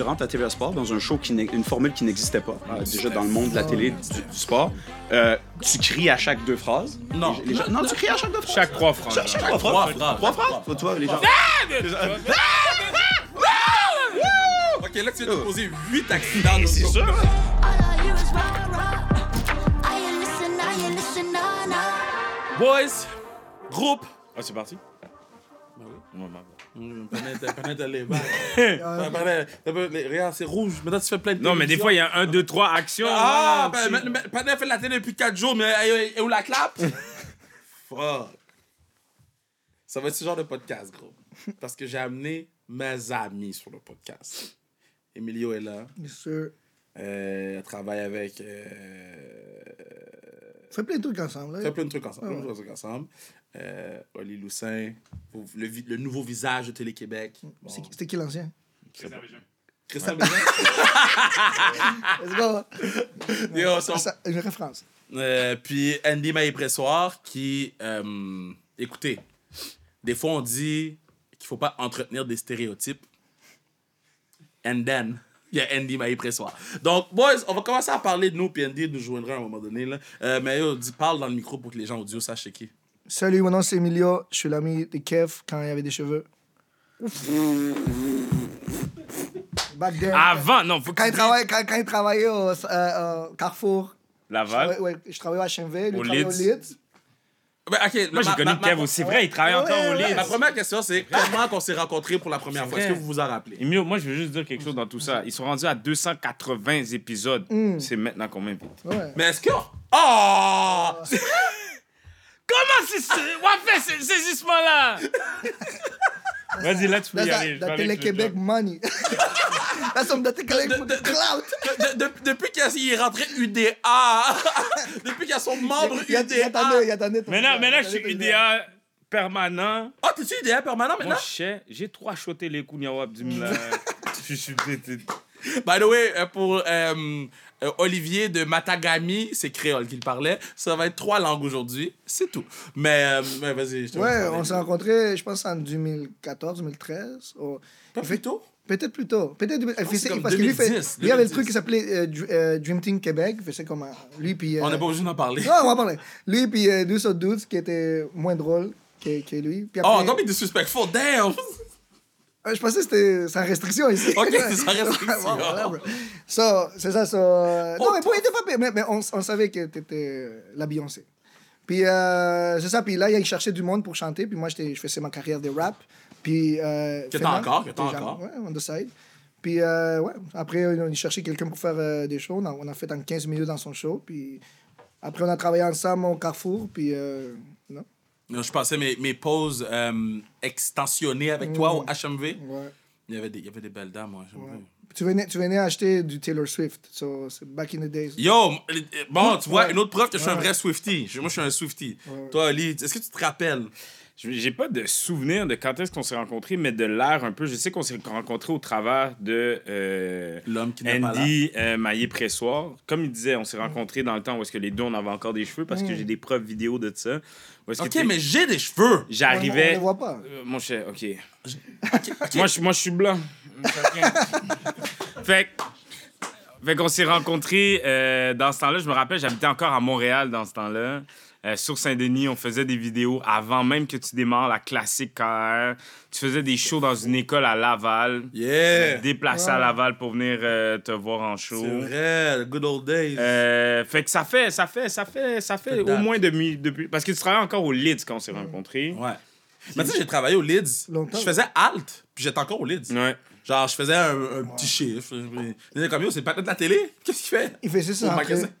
tu rentres à TVA Sport dans un show, qui n'e- une formule qui n'existait pas, euh, déjà dans le monde de la télé, du, du sport. Euh, tu cries à chaque deux phrases. Non. Les gens- non, tu cries à chaque deux phrases. Chaque trois francs. Chaque, chaque genre. trois Trois phrases. phrases. Trois phrases. Faut, tu vois, les gens. Ok, là, tu viens de poser 8 accidents. de C'est sûr. Boys, groupe. Ah, c'est parti? Ben Ouais, bah, Hum, Regarde, c'est rouge. Maintenant, tu fais plein de Non, mais des fois, il y a un, deux, trois actions. Ah, ben, Panette fait de la télé depuis 4 jours, mais elle- où la clap? Fuck. Ça va être ce genre de podcast, gros. Parce que j'ai amené mes amis sur le podcast. Emilio est là. Bien sûr. Euh, elle travaille avec. Euh, On fait plein de trucs ensemble. fait Là. plein de trucs ensemble. plein de trucs ensemble. Euh, Oli Loussin, le, le nouveau visage de Télé-Québec. Bon. C'est qui- C'était qui l'ancien? Christian Bégin. Let's go. Yo, son- Ça, Une référence. Euh, puis Andy Maillé-Pressoir qui. euh, écoutez, des fois on dit qu'il faut pas entretenir des stéréotypes. And then, il y a Andy Maillé-Pressoir. Donc, boys, on va commencer à parler de nous, puis Andy nous joindra à un moment donné. Là. Euh, mais yo, dis, parle dans le micro pour que les gens audio sachent qui. Salut, mon nom c'est Emilio. Je suis l'ami de Kev quand il y avait des cheveux. Back then. Avant, non, faut que Quand tu il, dises travaillait, quand, quand il travaillait au euh, au Carrefour, je Laval. travaillais, ouais, je travaillais à lui Au travaillait au Leeds. Leeds. Ben, ok, Moi, j'ai ma- connu ma- Kev aussi. C'est vrai, il travaille Ouais, encore au ouais, lit. Ma première question, c'est comment qu'on s'est rencontrés pour la première fois? Est-ce que vous vous en rappelez? Emilio, moi, je veux juste dire quelque chose dans tout ça. Ils sont rendus à 280 épisodes. C'est maintenant combien vite? Ouais. Mais est-ce que. Oh! Comment? On fait ce saisissement-là? Vas-y, là, tu peux That's y that, aller. Le Télé-Québec money. That's some that Télé-Québec de- depuis qu'il est rentré UDA, depuis qu'il a son membre Il y a- il y a attendez, il y UDA. Maintenant, maintenant, je suis UDA permanent. Ah, t'es-tu UDA permanent Moi, maintenant? je sais, j'ai trois shows télé Kouniawab Dimla. Je suis. By the way, euh, pour euh, euh, Olivier de Matagami, c'est créole qu'il parlait. Ça va être trois langues aujourd'hui. C'est tout. Mais, euh, vas-y. je te Ouais, on s'est rencontrés, je pense, en 2014, 2013. Oh, Pas plus tôt? Peut-être plus tôt. Peut-être c'est parce que lui, fait, 2010, lui avait le 2010. truc qui s'appelait euh, euh, Dream Team Québec. Faisait comme lui puis. On n'est pas obligé d'en parler. Non, on va en parler. Lui puis deux autres dudes qui étaient moins drôles que, que lui. Puis Oh, après, don't be disrespectful. Damn! Euh, je pensais que c'était sa restriction ici. Ok, c'est sa restriction. So, c'est ça. So, euh, Oh, non, mais bon, il était pas mais, mais on, on savait que t'étais la Beyoncé. Puis euh, c'est ça. Puis là, il cherchait du monde pour chanter. Puis moi, je faisais ma carrière de rap. Puis. Euh, Que t'as encore, que t'as encore. Ouais, on the side. Puis, euh, ouais. Après, on a cherché quelqu'un pour faire euh, des shows. On a, on a fait en 15 minutes dans son show. Puis après, on a travaillé ensemble au Carrefour. Puis, euh, Je passais mes, mes pauses euh, extensionnées avec toi au HMV. Ouais. Il y avait des, il y avait des belles dames, moi. Tu venais, tu venais acheter du Taylor Swift. So, back in the days. Yo, m- bon, tu vois, une autre preuve que je suis un vrai Swifty. Moi, je suis un Swifty. Toi, Ali, est-ce que tu te rappelles? Je- J'ai pas de souvenir de quand est-ce qu'on s'est rencontrés, mais de l'air un peu. Je sais qu'on s'est rencontrés au travers de euh, L'homme qui. Andy euh, Maillé-Pressoir. Comme il disait, on s'est rencontrés dans le temps où est-ce que les deux, on avait encore des cheveux, parce que j'ai des preuves vidéo de ça. Que Ok, mais j'ai des cheveux. On, on J'arrivais... les voit pas. Euh, mon cher, OK. moi, je, moi, je suis blanc. fait fait qu'on s'est rencontrés euh, dans ce temps-là. Je me rappelle, j'habitais encore à Montréal dans ce temps-là. Euh, sur Saint-Denis, on faisait des vidéos avant même que tu démarres la classique KR. Tu faisais des shows dans une école à Laval. Yeah! Déplacé à Laval pour venir euh, te voir en show. C'est vrai, the good old days. Euh, fait que ça fait, ça fait, ça fait, ça fait au date. moins demi, depuis. Parce que tu travailles encore au Leeds quand on s'est rencontrés. Ouais. Mais tu sais, j'ai travaillé au Leeds. Longtemps. Je faisais halt, puis j'étais encore au Leeds. Ouais. Genre, je faisais un, un petit chiffre. Il était comme, yo, c'est pas de la télé? Qu'est-ce qu'il fait? Il faisait ses,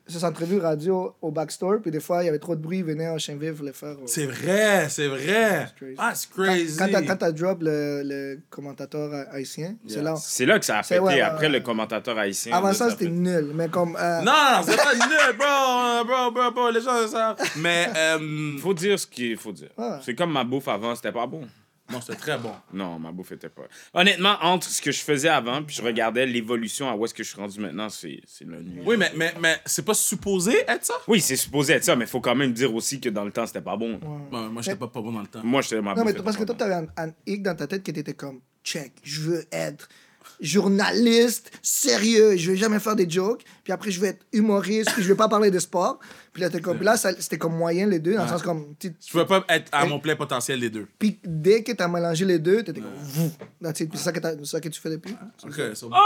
ses entrevues radio au backstore, puis des fois, il y avait trop de bruit, il venait à Chenville, il voulait faire. euh, C'est vrai, c'est vrai. crazy. Ah, c'est crazy. Quand t'as- quand t'as drop le, le commentateur euh, haïtien, c'est là. C'est là que ça a pété ouais, après ouais. le commentateur haïtien. Avant ça, c'était nul. Mais comme. euh, Non, non, c'est pas nul, bro, bro, bro, bro, les gens savent. Mais, euh, Faut dire ce qu'il faut dire. Ouais. C'est comme ma bouffe avant, c'était pas bon. Non, c'était très bon. Non, ma bouffe était pas. Honnêtement, entre ce que je faisais avant puis je regardais l'évolution à où est-ce que je suis rendu maintenant, c'est c'est le nuit. Oui, mais, mais, mais c'est pas supposé être ça? Oui, c'est supposé être ça, mais faut quand même dire aussi que dans le temps, c'était pas bon. Ouais, moi, j'étais pas, pas bon dans le temps. Moi, j'étais ma Non, mais parce que toi, t'avais un, un hic dans ta tête qui était comme check, je veux être journaliste, sérieux, je vais jamais faire des jokes. Puis après, je vais être humoriste, puis je vais pas parler de sport. Puis là, t'es comme- puis là, ça- c'était comme moyen les deux, dans le sens comme. tu- pouvais pas être à mon plein potentiel les deux. Puis dès que t'as mélangé les deux, t'étais comme. Vous. Puis c'est ça que, t'as- c'est ça que tu fais depuis. Ok, Oh!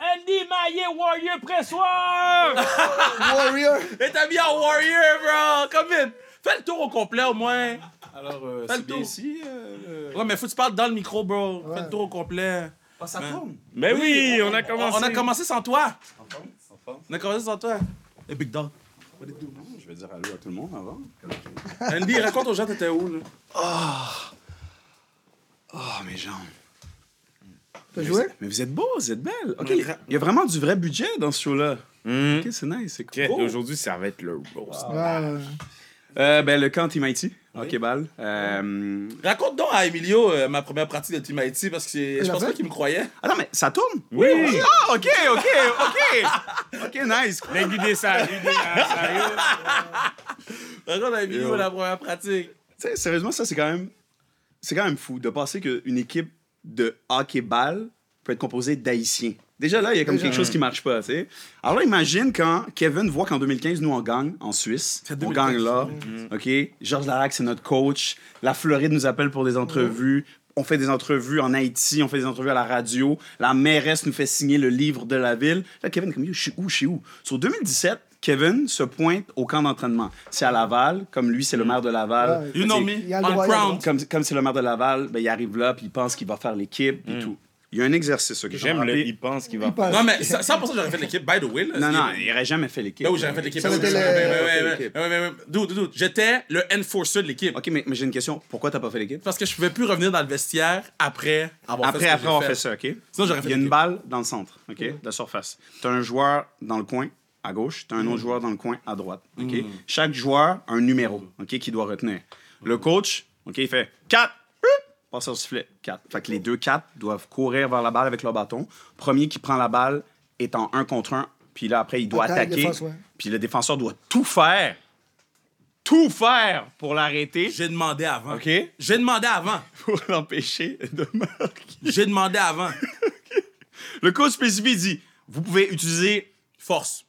Andy Maillet, Warrior Pressoir! Warrior! Et t'as mis en Warrior, bro! Come in! Fais le tour au complet au moins. Alors, euh, Fais le c'est bien tour. ici. euh, le- Ouais, mais faut que tu parles dans le micro, bro. Fais le tour au complet. Ah, ça tourne. Mais oui, on a commencé. On a commencé sans toi. On a commencé sans toi. Et Big Dog. Je vais dire allô à tout le monde avant. Andy, raconte aux gens t'étais où, là? Oh, mes jambes. T'as joué? Mais vous êtes beaux, vous êtes belles. OK, il y a vraiment du vrai budget dans ce show-là. Mhm. OK, c'est nice, c'est cool. Aujourd'hui, ça va être le roast. Ouais. Euh, ben, le camp Team Haïti, OK, bal. Euh... Raconte donc à Emilio euh, ma première pratique de Team Haïti parce que c'est- je l'a pense pas qu'il me croyait. Ah non, mais ça tourne? Oui! Ah, OK, OK, OK. OK, nice. Guidés, ça hein, sérieux? Raconte à Emilio Yo. la première pratique. Tu sais, sérieusement, ça, c'est quand même... C'est quand même fou de penser qu'une équipe de hockey-ball peut être composée d'Haïtiens. Déjà là, il y a comme Déjà. quelque chose qui marche pas, tu sais. Alors là, imagine quand Kevin voit qu'en 2015, nous, on gagne en Suisse. C'est On 2015. gagne là. OK? Georges Larac, c'est notre coach. La Floride nous appelle pour des entrevues. On fait des entrevues en Haïti, on fait des entrevues à la radio. La mairesse nous fait signer le livre de la ville. Là, Kevin est comme, je suis où, je suis où? Sur 2017, Kevin se pointe au camp d'entraînement. C'est à Laval, comme lui, c'est le maire de Laval. You know me, Il y a le on comme, comme c'est le maire de Laval, ben, il arrive là, puis il pense qu'il va faire l'équipe, et tout. Il y a un exercice, ok? J'aime le il pense qu'il va. Non, mais 100% j'aurais fait l'équipe, by the way. là. Non, non, il n'aurait jamais fait l'équipe. Ben oui, j'aurais fait l'équipe. Ça, ouais, ouais, ouais, fait ouais. J'étais le enforcer de l'équipe. Ok, mais, mais j'ai une question. Pourquoi t'as pas fait l'équipe? Parce que je pouvais plus revenir dans le vestiaire après avoir fait Après, que après avoir fait. fait ça, ok? Sinon, j'aurais fait Il y a une balle dans le centre, ok? De surface. T'as un joueur dans le coin à gauche, t'as un autre joueur dans le coin à droite, ok? Chaque joueur a un numéro, ok, qu'il doit retenir. Le coach, ok, il fait 4, passe au sifflet, 4. Fait que les deux 4 doivent courir vers la balle avec leur bâton. Premier qui prend la balle est en 1 contre 1, puis là, après, il doit Attaque, attaquer. défense, ouais. Puis le défenseur doit tout faire, tout faire pour l'arrêter, J'ai demandé avant. ok? J'ai demandé avant. Pour l'empêcher de marquer. J'ai demandé avant. Le coach spécifique dit vous pouvez utiliser Force.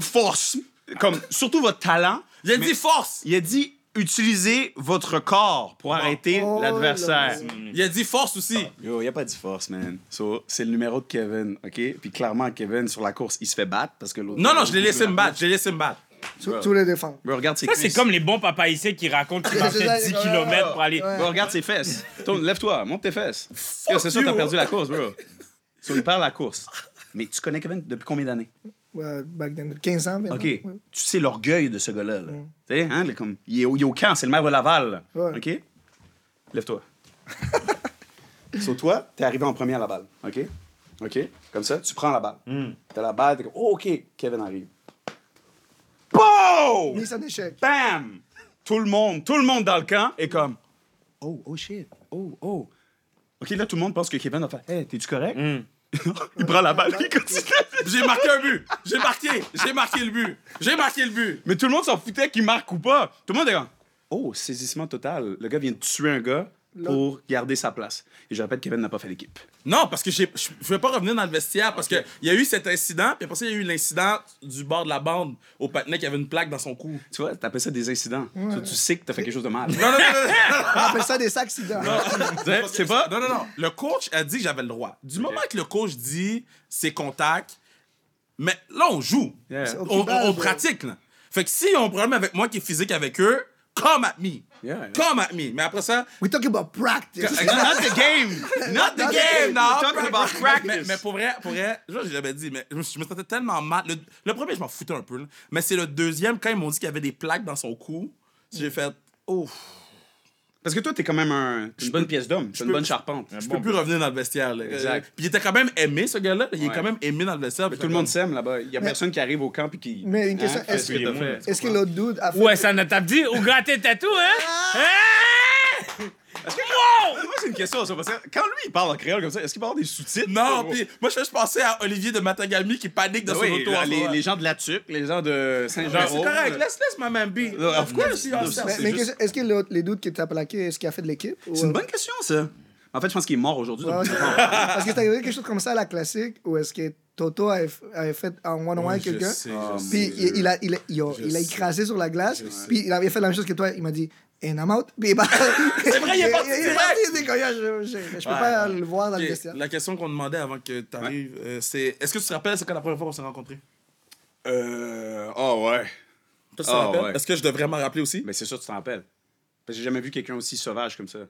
force, comme surtout votre talent. J'ai mais dit force. Il a dit utilisez votre corps pour arrêter Oh l'adversaire. Il a dit force aussi. Yo, il a pas dit force, man. So, c'est le numéro de Kevin, OK? Puis clairement, Kevin, sur la course, il se fait battre parce que l'autre... Non, non, je l'ai laissé me battre. Je l'ai laissé me battre. Tous tous les défendent. Bro, regarde ses Ça, c'est comme les bons papas ici qui racontent qu'ils marchaient 10 ouais. km pour aller. Ouais. Bro, regarde ses fesses. Lève-toi, monte tes fesses. Yo, C'est sûr que t'as you. perdu la course, bro. So, il perd la course. Mais tu connais Kevin depuis combien d'années? Ouais, back then, 15 ans maintenant. OK. Ouais. Tu sais l'orgueil de ce gars-là. là. Tu sais, hein, comme, il, est au, il est au camp, c'est le maire de Laval. Ouais. OK? Lève-toi. Sur toi, t'es arrivé en premier à la balle. OK? OK? Comme ça, tu prends la balle. T'as la balle, t'es comme, oh, OK, Kevin arrive. Boom! Mise en échec. Bam! Tout le monde, tout le monde dans le camp est comme, oh, oh shit, oh, oh. OK, là, tout le monde pense que Kevin va faire, hey, t'es-tu correct? il prend la balle, puis il continue. J'ai marqué un but. J'ai marqué. J'ai marqué le but. J'ai marqué le but. Mais tout le monde s'en foutait qu'il marque ou pas. Tout le monde est comme Oh, saisissement total. Le gars vient de tuer un gars pour garder sa place. Et je répète, Kevin n'a pas fait l'équipe. Non, parce que j'ai- je ne pouvais pas revenir dans le vestiaire parce qu'il y a eu cet incident, puis après ça, il y a eu l'incident du bord de la bande au patinet qui avait une plaque dans son cou. Tu vois, t'appelles ça des incidents. Tu sais que t'as fait quelque chose de mal. Non, non, non, non, On appelle ça des accidents. Tu sais pas? non, non, non. Le coach a dit que j'avais le droit. Du moment que le coach dit c'est contact, mais là, on joue. Yeah. On, on- on pratique, là. Fait que si on a un problème avec moi qui est physique avec eux, come at me. Yeah. Come at me. Mais après ça, We talk about practice. Not the game! Not the game! non, We're talking about practice. Mais, mais pour vrai, pour vrai, je j'ai jamais dit, mais je me, je me sentais tellement mal. Le, le premier, je m'en foutais un peu, là. mais c'est le deuxième, quand ils m'ont dit qu'il y avait des plaques dans son cou, j'ai fait, oh, Parce que toi, t'es quand même un, t'es une bonne pièce d'homme. T'es une bonne charpente. je peux plus revenir dans le vestiaire. Là. Exact. Puis il était quand même aimé, ce gars-là. Il est quand même aimé dans le vestiaire. Tout le monde s'aime là-bas. Il y a personne qui arrive au camp et qui. Mais une question, Hein, fait est-ce ce que t'as que- fait. Est-ce que l'autre dude a fait. Ouais, ça ne t'a dit ou gratter tatou, hein? Hein? Moi, c'est une question, ça. Parce que quand lui, il parle en créole comme ça, est-ce qu'il peut avoir des sous-titres? Non, puis moi, je, je pensais à Olivier de Matagami qui panique dans Ah son oui, auto. en les, gens de La Tuque, les gens de Ben, Saint-Jean. c'est correct, laisse, laisse ma main be. of course. Merci, on Non, s'en- Mais, juste- est-ce que les doutes qui t'a plaqué, est-ce qu'il a fait de l'équipe? ou- C'est une bonne question, ça. En fait, je pense qu'il est mort aujourd'hui. Ouais, donc- c'est- Parce que c'est arrivé quelque chose comme ça à la classique où est-ce que Toto avait, avait fait un one-on-one quelqu'un. Ah. Puis il, il a, il, a, il a- Je il a sais. écrasé sur la glace. Puis il avait fait la même chose que toi. Il m'a dit, and I'm out. Puis il est parti. C'est vrai, il est parti Il est parti. Il dit, Gars, je, je, je peux pas ouais. le voir dans le Ok, vestiaire. La question qu'on demandait avant que tu arrives, c'est est-ce que tu te rappelles c'est quand la première fois qu'on s'est rencontrés? Euh. Oh, ouais. Toi, tu te Ah, rappelles. Est-ce que je devrais m'en rappeler aussi? Mais c'est sûr, tu t'en rappelles. Parce que j'ai jamais vu quelqu'un aussi sauvage comme ça.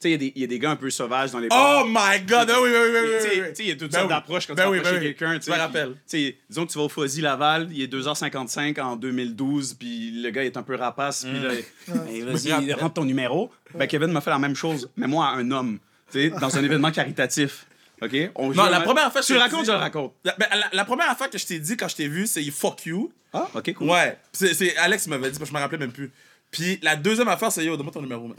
Tu sais, il y a des- il y, a des gars un peu sauvages dans les Oh my god, ah oui, oui, oui, oui, Tu sais- oui, tu oui. sais, il y a toutes Ben sortes oui. d'approches quand Ben tu oui, approches ben quelqu'un. Je me rappelle. tu sais, disons que tu vas au Fuzzy Laval, il est 2h55 en 2012, puis le gars est un peu rapace, puis là, Hey, vas-y, rentre ton numéro. Ben, Kevin m'a fait la même chose, mais moi, un homme, tu sais, dans un événement caritatif. OK? On Non, la première fois, je Tu le racontes, je le raconte. La, ben, la, la première affaire que je t'ai dit quand je t'ai vu, c'est fuck you. Ah, OK, cool. Ouais. C'est, c'est Alex qui m'avait dit, parce que je me rappelais même plus. Puis la deuxième affaire, c'est yo, donne-moi ton numéro.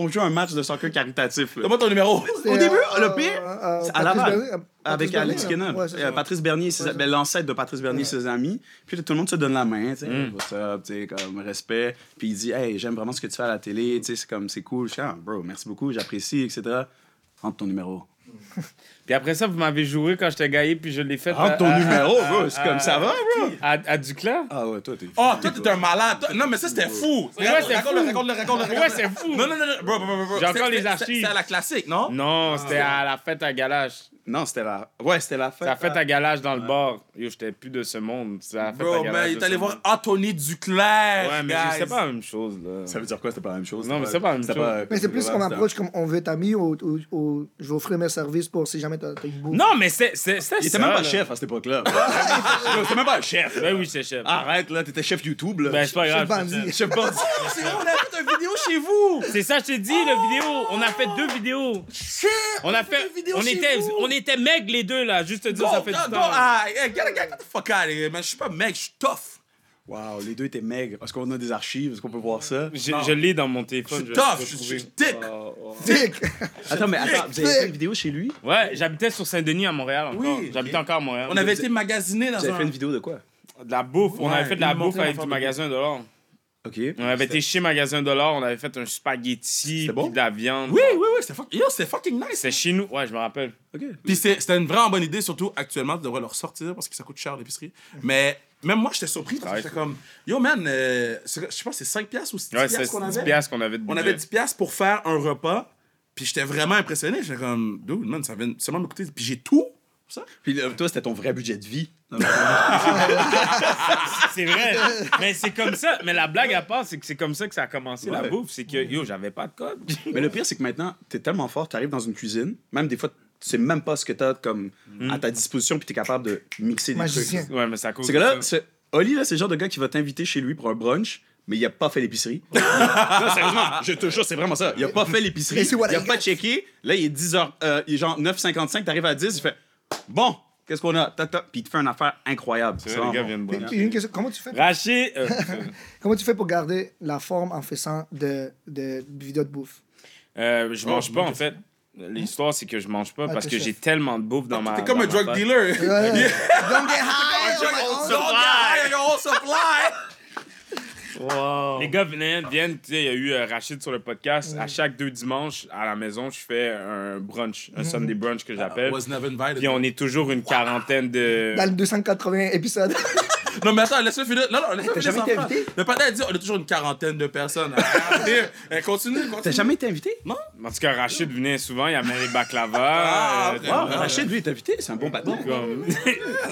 On joue un match de soccer caritatif. là. donne-moi ton numéro. Au début, le pire, euh, c'est à Laval, euh, avec Alex c'est Euh. Patrice Bernier, ben, l'ancêtre de Patrice Bernier, ses amis. Puis tout le monde se donne la main, tu sais, Mm. what's up, tu sais, comme respect. Puis il dit, hey, j'aime vraiment ce que tu fais à la télé, tu sais, c'est comme, c'est cool. Je dis, ah, bro, merci beaucoup, j'apprécie, etc. Rentre ton numéro. Puis après ça, vous m'avez joué quand j'étais gaillé, puis je l'ai fait. Rentre ton à- numéro, à- bro, c'est à- comme ça va, bro. À, à Duclas? Ah ouais, toi, t'es. Oh, toi, t'es un malade. Toi- Non, mais ça, c'était fou. Ouais, c'est raconte-le, fou. raconte-le, raconte-le, Ouais, raconte-le. c'est fou. Non, non, non, non, bro, bro, bro, bro. J'ai encore les archives. C'est à la classique, non? Non, c'était à la fête à Galache. Non, c'était la. Ouais, c'était la fête. C'est la fête à Galache dans le bar. Yo, j'étais plus de ce monde. La fête à Bro, Galache. mais il est allé voir. Anthony Duclair. Ouais, mais guys. c'est pas la même chose, là. Ça veut dire quoi, c'était pas la même chose? Non, mais c'est pas la même chose. Mais c'est plus c'était- approche, comme on veut être amis ou, ou, ou je vais offrir mes services pour si jamais t'as t'as une bouffe. Non, mais c'est c'est- c'était Il était ça, même pas là. chef à cette époque-là. C'était même pas un chef. Ben oui, c'est chef. Arrête, là, t'étais chef YouTube, là. Ben, c'est pas grave. bandit. c'est ça. Chef bandit. C'est vrai, on a fait une vidéo chez vous. C'est ça, je t'ai dit, la vidéo. On a fait deux vidéos. Shit. On a fait. une vidéo On était, on était meg les deux, là. Juste te dire, Go, ça fait go, du go. temps. Ah, get, get, the fuck out of here, man. Je suis pas mec, je suis tough. Wow, les deux étaient maigres. Est-ce qu'on a des archives? Est-ce qu'on peut voir ça? Je, je l'ai dans mon Je téléphone. suis vais tough. Je suis dick. Dick! Attends, mais attends, vous avez fait une vidéo chez lui? Ouais, j'habitais sur Saint-Denis à Montréal encore. Oui. J'habitais encore à Montréal. On avait été magasiné dans Vous avez un... fait une vidéo de quoi? de la bouffe. on avait fait de la bouffe avec du de magasin Dollar. OK. On avait été chez Magasin Dollar, on avait fait un spaghetti, C'était bon? puis de la viande. Oui, oui, oui, c'était fuck... C'était fucking nice. C'est chez nous. Ouais, je me rappelle. OK. Puis c'était une vraiment bonne idée, surtout actuellement, tu devrais leur sortir parce que ça coûte cher l'épicerie. Mais même moi, j'étais surpris parce que j'étais comme, yo man, euh, je pense que c'est 5 piastres ou 6 Ouais, piastres qu'on 10 avait. piastres qu'on avait de On avait 10 piastres pour faire un repas. Puis j'étais vraiment impressionné. J'étais comme, dude, man, ça vient seulement me coûter. Puis j'ai tout. Ça? Puis euh, toi, c'était ton vrai budget de vie. C'est vrai. mais c'est comme ça. Mais la blague à part, c'est que c'est comme ça que ça a commencé la bouffe. C'est que, yo, j'avais pas de code. Mais le pire, c'est que maintenant, t'es tellement fort, t'arrives dans une cuisine, même des fois, tu sais même pas ce que t'as comme à ta disposition, puis t'es capable de mixer des Magicien. trucs. Ouais, mais ça. C'est que là, Oli, là, c'est le genre de gars qui va t'inviter chez lui pour un brunch, mais il a pas fait l'épicerie. non, sérieusement, je te jure, c'est vraiment ça. Il a pas fait l'épicerie. Il a pas checké. Là, il est 10h, euh, il est genre 9h55, t'arrives à 10, il fait Bon, qu'est-ce qu'on a? Puis il te fait une affaire incroyable. C'est vrai, les gars viennent Puis, boire. puis une question, comment tu fais Rachid, euh, Comment tu fais pour garder la forme en faisant de, de vidéos de bouffe? euh, je mange Oh, pas, en fait. L'histoire, c'est que je mange pas Ah, parce t'es que chef. j'ai tellement de bouffe dans ma. T'es comme dans un ma drug dealer. Don't get high! On your own supply. Les gars viennent, viennent tu sais, il y a eu euh, Rachid sur le podcast. À chaque deux dimanches, à la maison, je fais un brunch, un Sunday brunch que j'appelle. Was never invited. Puis on est toujours une quarantaine de. Dans le 280 épisodes. Non, mais attends, laisse-le finir. Non, non, laisse-le T'as finir jamais été phrase. invité? Le patin a dit on a toujours une quarantaine de personnes. Eh, continue, continue. T'as jamais été invité? En tout cas, Rachid venait souvent, il amenait les baklava. Ah, euh. Wow, Ouais. Rachid, lui, est invité. C'est un bon patron. comme-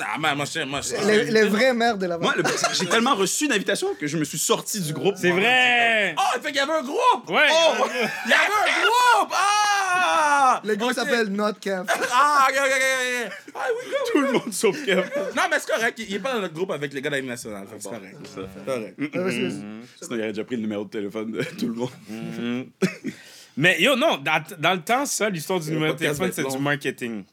Ah, man, moi, je moi, je- les, les vrais mères de la Moi, le- j'ai tellement reçu une invitation que je me suis sorti du groupe. C'est vrai! Oh, fait qu'il y avait un groupe! Ouais! Oh! Il y avait un groupe! Ah! Le groupe Ok. s'appelle Not Camp. Ah, ok, ok, ok, ok. Ah oui, go, Tout le monde sauf Kev. Non, mais c'est correct. Il il est pas dans notre groupe avec les gars de la Ligue nationale. Que C'est correct. C'est correct. Ouais, parce que- Sinon, il aurait déjà pris le numéro de téléphone de tout le monde. Mais yo, non, dans, dans le temps, ça, l'histoire du numéro de téléphone, c'est du marketing.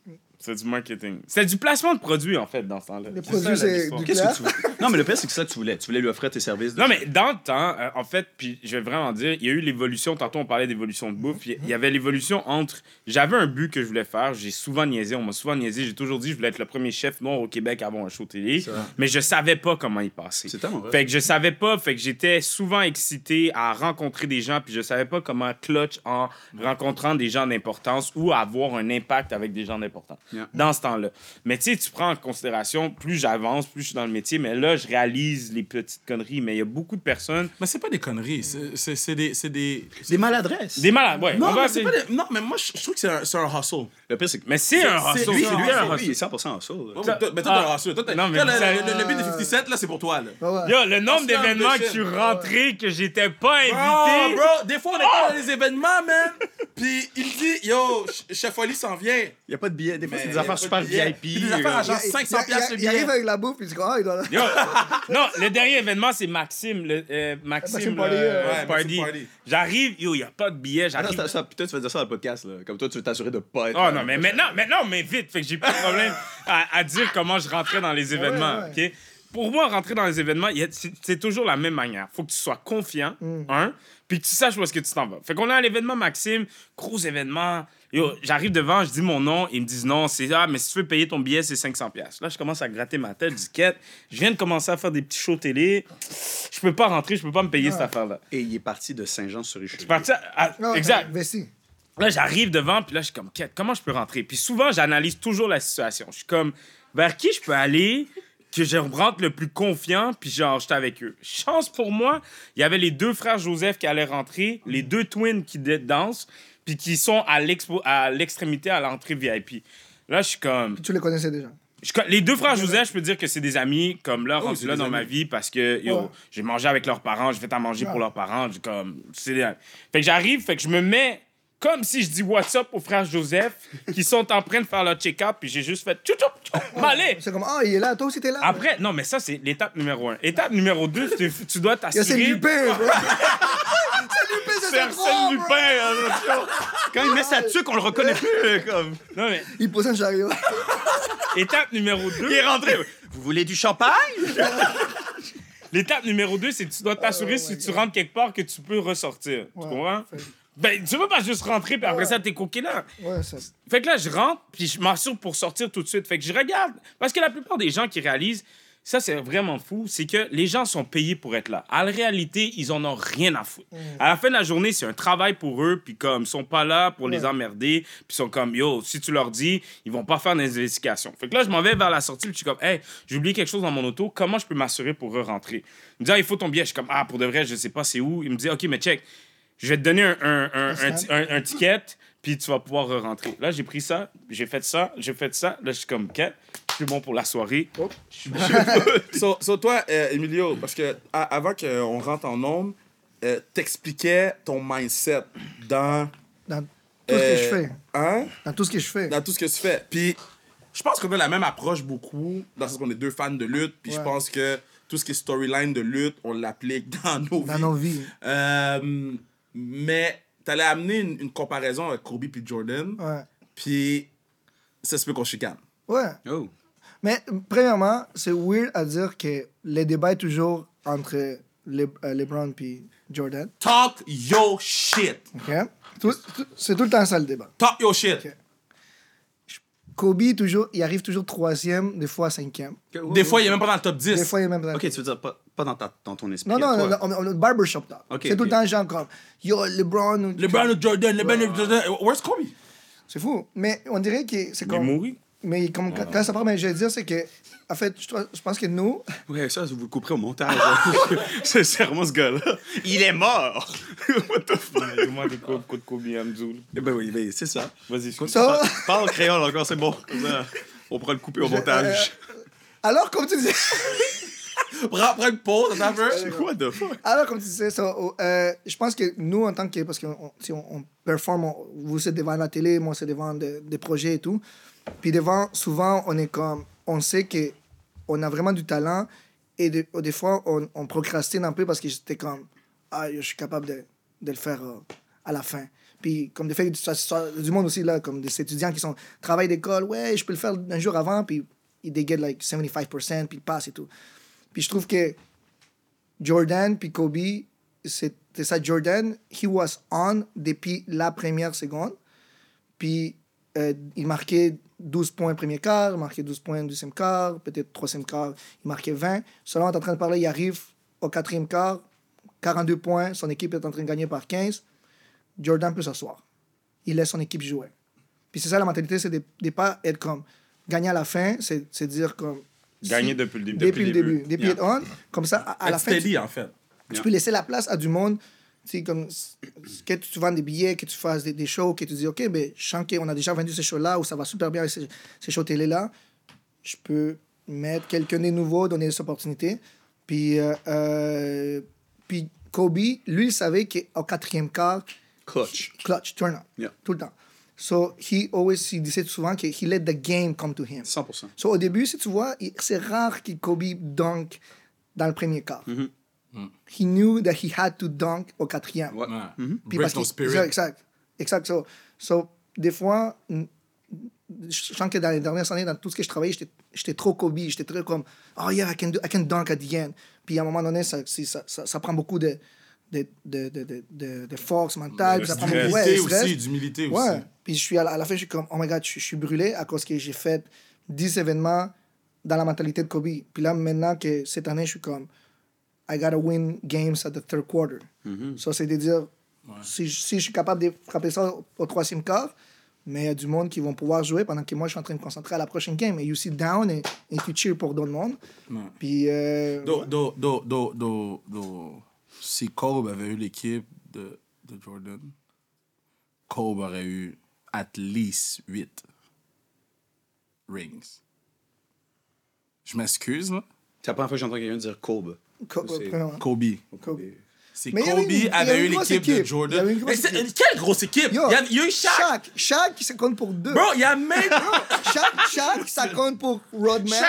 C'était du marketing. C'était du placement de produits, en fait, dans ce temps-là. Les C'est produits, ça, la c'est du- Qu'est-ce que tu voulais? Non, mais le pire, c'est que ça que tu voulais. Tu voulais lui offrir tes services. de- Non, mais dans le temps, euh, en fait, puis je vais vraiment dire, il y a eu l'évolution. Tantôt, on parlait d'évolution de bouffe. puis Il y avait l'évolution entre. J'avais un but que je voulais faire. J'ai souvent niaisé. On m'a souvent niaisé. J'ai toujours dit je voulais être le premier chef noir au Québec à avoir un show télé. C'est. Mais je savais pas comment y passer. C'est tellement vrai. Fait que je savais pas, fait que j'étais souvent excité à rencontrer des gens, puis je savais pas comment clutch en rencontrant des gens d'importance ou avoir un impact avec des gens d'importance Yeah. dans ce temps-là. Mais tu sais, tu prends en considération, plus j'avance, plus je suis dans le métier, mais là, je réalise les petites conneries, mais il y a beaucoup de personnes. Mais c'est pas des conneries. C'est des. C'est des... Des maladresses. Des malades, ouais. Non, mais pas des- non, mais moi, je trouve que c'est un, c'est un hustle. Le pire, c'est que. Mais c'est un c'est- hustle. lui, c'est lui, un il est 100% en soul. Ouais, mais toi, Ah. t'as un. Toi, t'as- Non, mais toi, le, savez- le- le beat de 57, là, c'est pour toi, là. Ouais, ouais. Yo, le nombre d'événements que je ambition. suis rentré que j'étais pas invité. bro, des fois, on est pas dans les événements, man. Puis il me dit, yo, Ch- Chef Oli s'en vient. Il n'y a pas de billets. Des fois, c'est Mais des y a affaires pas super de billets. VIP. Des affaires à euh, genre Il- 500 il- piastres il- le Il arrive avec la bouffe, puis il dit Ah, il doit. Yo, non, le dernier événement, c'est Maxime. Le, euh, Maxime, Maxime le- Party, euh, Ouais, Party. Maxime Party. J'arrive, yo, il n'y a pas de billet. Ah non, J'arrive. c'est ça, putain, tu vas dire ça dans le podcast, là. Comme toi, tu veux t'assurer de pas être. Oh non, mais maintenant, maintenant, mais vite. Fait que j'ai pas de problème à, à dire comment je rentrais dans les événements. ouais. OK? Pour moi, rentrer dans les événements, c'est toujours la même manière. Faut que tu sois confiant, un, puis que tu saches où est-ce que tu t'en vas. Fait qu'on est à l'événement Maxime, gros événement. Yo, j'arrive devant, je dis mon nom, ils me disent non, c'est ah, mais si tu veux payer ton billet, c'est 500 pièces. Là, je commence à gratter ma tête, je dis quête, je viens de commencer à faire des petits shows télé. Je peux pas rentrer, je peux pas me payer cette affaire-là. Et il est parti de Saint-Jean-sur-Richelieu. Je suis parti à- à- Non, exact. Vessi. Là, j'arrive devant, puis là, je suis comme, comment je peux rentrer? Puis souvent, j'analyse toujours la situation. Je suis comme, vers qui je peux aller que je rentre le plus confiant, puis genre, j'étais avec eux? Chance pour moi, il y avait les deux frères Joseph qui allaient rentrer, les deux twins qui dansent, puis qui sont à l'extrémité à l'entrée VIP. Là, je suis comme. Tu les connaissais déjà? je les deux frères Joseph, je peux dire que c'est des amis, comme là, rendus c'est là dans ma vie, parce que yo, Ouais. j'ai mangé avec leurs parents, j'ai fait à manger pour leurs parents. Comme, c'est Fait que j'arrive, fait que je me mets comme si je dis what's up aux frères Joseph, qui sont en train de faire leur check-up, puis j'ai juste fait tchou tchou tchou, m'aller. C'est comme Ah, il est là, toi aussi t'es là. Après, non, mais ça, c'est l'étape numéro un. Étape numéro deux, tu, tu dois t'assurer. Lupin, bro. Arsène Lupin, c'est C'est bro, bro. Lupin, attention. Quand il met sa tuque, on le reconnaît plus. Comme... Non, mais Il pose un chariot. étape numéro deux. Il est rentré. Vous voulez du champagne? L'étape numéro deux, c'est que tu dois t'assurer si tu rentres quelque part que tu peux ressortir. Tu comprends? Fait- Ben, tu veux pas juste rentrer, puis après Ouais. ça, t'es coqué là. Ouais, ça. Fait que là, je rentre, puis je m'assure pour sortir tout de suite. Fait que je regarde. Parce que la plupart des gens qui réalisent, ça, c'est vraiment fou, c'est que les gens sont payés pour être là. En réalité, ils en ont rien à foutre. À la fin de la journée, c'est un travail pour eux, puis comme, ils sont pas là pour les emmerder, puis ils sont comme, yo, si tu leur dis, ils vont pas faire des investigations. Fait que là, je m'en vais vers la sortie, puis je suis comme, hey, j'ai oublié quelque chose dans mon auto, comment je peux m'assurer pour rentrer? Il me dit, ah, il faut ton billet. Je suis comme, ah, pour de vrai, je sais pas c'est où? Il me dit, ok, mais check, je vais te donner un, un, un, ticket, puis tu vas pouvoir rentrer. Là, j'ai pris ça, j'ai fait ça, j'ai fait ça. Là, je suis comme, OK, je suis bon pour la soirée. So, so toi, euh, Emilio, parce que a- avant qu'on rentre en nombre, t'expliquais ton mindset dans. Dans tout ce que je euh, fais. Hein? Dans tout ce que je fais. Dans tout ce que tu fais. Puis, je pense qu'on a la même approche beaucoup, dans le sens qu'on est deux fans de lutte, puis je pense que tout ce qui est storyline de lutte, on l'applique dans nos Dans vies. nos vies. Euh, mais t'allais amener une, une comparaison avec Kobe puis Jordan, Ouais. puis ça se peut qu'on chicane. Ouais. Oh. Mais premièrement, c'est weird à dire que le débat est toujours entre Le- euh, LeBron et Jordan. Talk your shit. OK? C'est tout le temps ça le débat. Talk your shit. Ok. Kobe, toujours, il arrive toujours troisième, des fois cinquième. Des fois, il est même pas dans le top 10. Des fois, il est même dans Ok, tu veux dire pas, pas dans, ta, dans ton esprit. Non, non, non, on, on, on- barbershop talk. C'est tout le temps genre comme Yo, LeBron. ou- LeBron ou Jordan, LeBron ou Jordan. Where's Kobe? C'est fou. Mais on dirait que c'est Il est comme. mouru. Mais comme, quand, quand ça part, mais je veux dire, c'est que. En fait, je, je pense que nous. Ouais, ça, vous le couperez au montage. c'est c'est vraiment ce gars-là. Il est mort. What the fuck? Dis-moi des coups de Kobe Hamdoul. Eh Ben oui, ben, c'est ça. Vas-y. Ça? Parle, parle créole encore, c'est bon. Comme ça, on pourra le couper au montage. Alors, comme tu disais. Prends, prends une pause, un peu. What the fuck? Alors, comme tu disais, ça, euh, je pense que nous, en tant que. Parce que on- si on, on performe, on- vous êtes devant la télé, moi, c'est devant de- des projets et tout. Puis devant, souvent, on est comme. On sait que on a vraiment du talent et de- des fois, on, procrastine un peu parce que j'étais comme. Ah, je suis capable de, de le faire euh, à la fin. Puis, comme des ça- du monde aussi, là, comme des étudiants qui sont travail d'école, ouais, je peux le faire un jour avant, puis ils get like 75%, puis ils passent et tout. Puis je trouve que Jordan puis Kobe, c'était ça. Jordan, he was on depuis la première seconde. Puis euh, il marquait 12 points premier quart, il marquait 12 points deuxième quart, peut-être troisième quart, il marquait 20. Selon on est en train de parler, il arrive au quatrième quart, 42 points, son équipe est en train de gagner par 15. Jordan peut s'asseoir. Il laisse son équipe jouer. Puis c'est ça la mentalité, c'est de ne pas être comme gagner à la fin, c'est dire comme. Gagner si- depuis le début. Depuis, le début. début. Depuis Yeah. être on, comme ça, à, à la fin. tu- steady, en fait. tu peux laisser la place à du monde. Sais, comme que tu vends des billets, que tu fasses des, des shows, que tu dis, OK, ben, je sens qu'on a déjà vendu ces shows-là ou ça va super bien avec ces, ces shows télé-là. Je peux mettre quelqu'un de nouveau, donner des opportunités. Puis, euh, euh, puis Kobe, lui, il savait qu'au quatrième quart, Clutch. clutch, turn up, Yeah. tout le temps. So, he always, il disait souvent que he let the game come to him. 100%. So, au début, si tu vois, c'est rare que Kobe dunk dans le premier quart. He knew that he had to dunk au quatrième. Ouais. Ouais. Puis Break no spirit. Exact, exact. So, so, des fois, mm, je sens que dans les dernières années, dans tout ce que je travaillais, j'étais- trop Kobe. J'étais très comme, oh yeah, I can, do, I can dunk at the end. Puis à un moment donné, ça, ça, ça, ça prend beaucoup de, de, de, de, de, de, de force mentale. puis ça prend beaucoup D'humilité ouais, stress. aussi, d'humilité aussi. Ouais. Puis je suis à la, à la fin, je suis comme, oh my god, je, je suis brûlé à cause que j'ai fait 10 événements dans la mentalité de Kobe. Puis là, maintenant que cette année, je suis comme, I gotta win games at the third quarter. Ça, c'est de dire, si, je- si je suis capable de frapper ça au, au troisième quart, mais il y a du monde qui vont pouvoir jouer pendant que moi, je suis en train de me concentrer à la prochaine game. Et you sit down et, et tu cheers pour d'autres mondes. Puis, euh, Do, do, do, do, do, do- Si Kobe avait eu l'équipe de, de Jordan, Kobe aurait eu at least 8 rings. Je m'excuse, là. C'est la première fois que j'entends quelqu'un dire Kobe. Co- C'est-. Kobe. Kobe. Y Kobe avait avait une de équipe. Il y Jordan. une grosse Mais c'est- équipe. quelle grosse équipe? Yo, il, y a, il y a eu Shaq. Shaq, Shaq, ça compte pour deux. Bro, il y a même. Shaq, Shaq, ça compte pour Rodman.